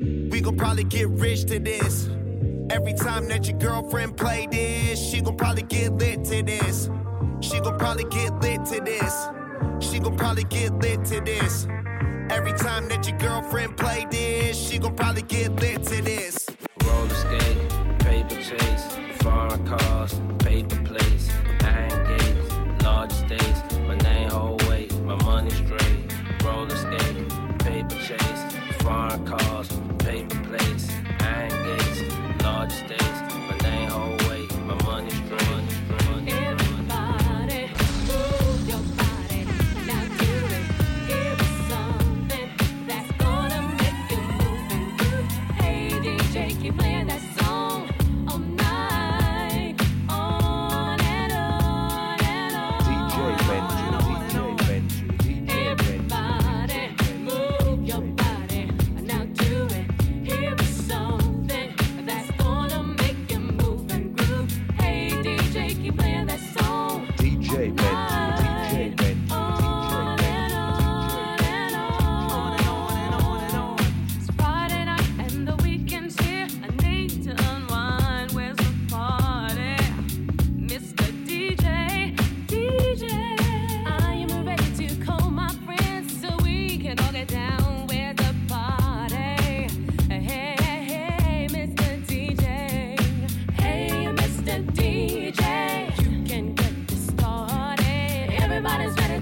Speaker 17: We gon' probably get rich to this. Every time that your girlfriend play this, she gon' probably get lit to this. She gon' probably get lit to this. She gon' probably get lit to this. Every time that your girlfriend play this, she gon' probably get lit to this.
Speaker 37: Roller skate,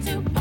Speaker 36: To.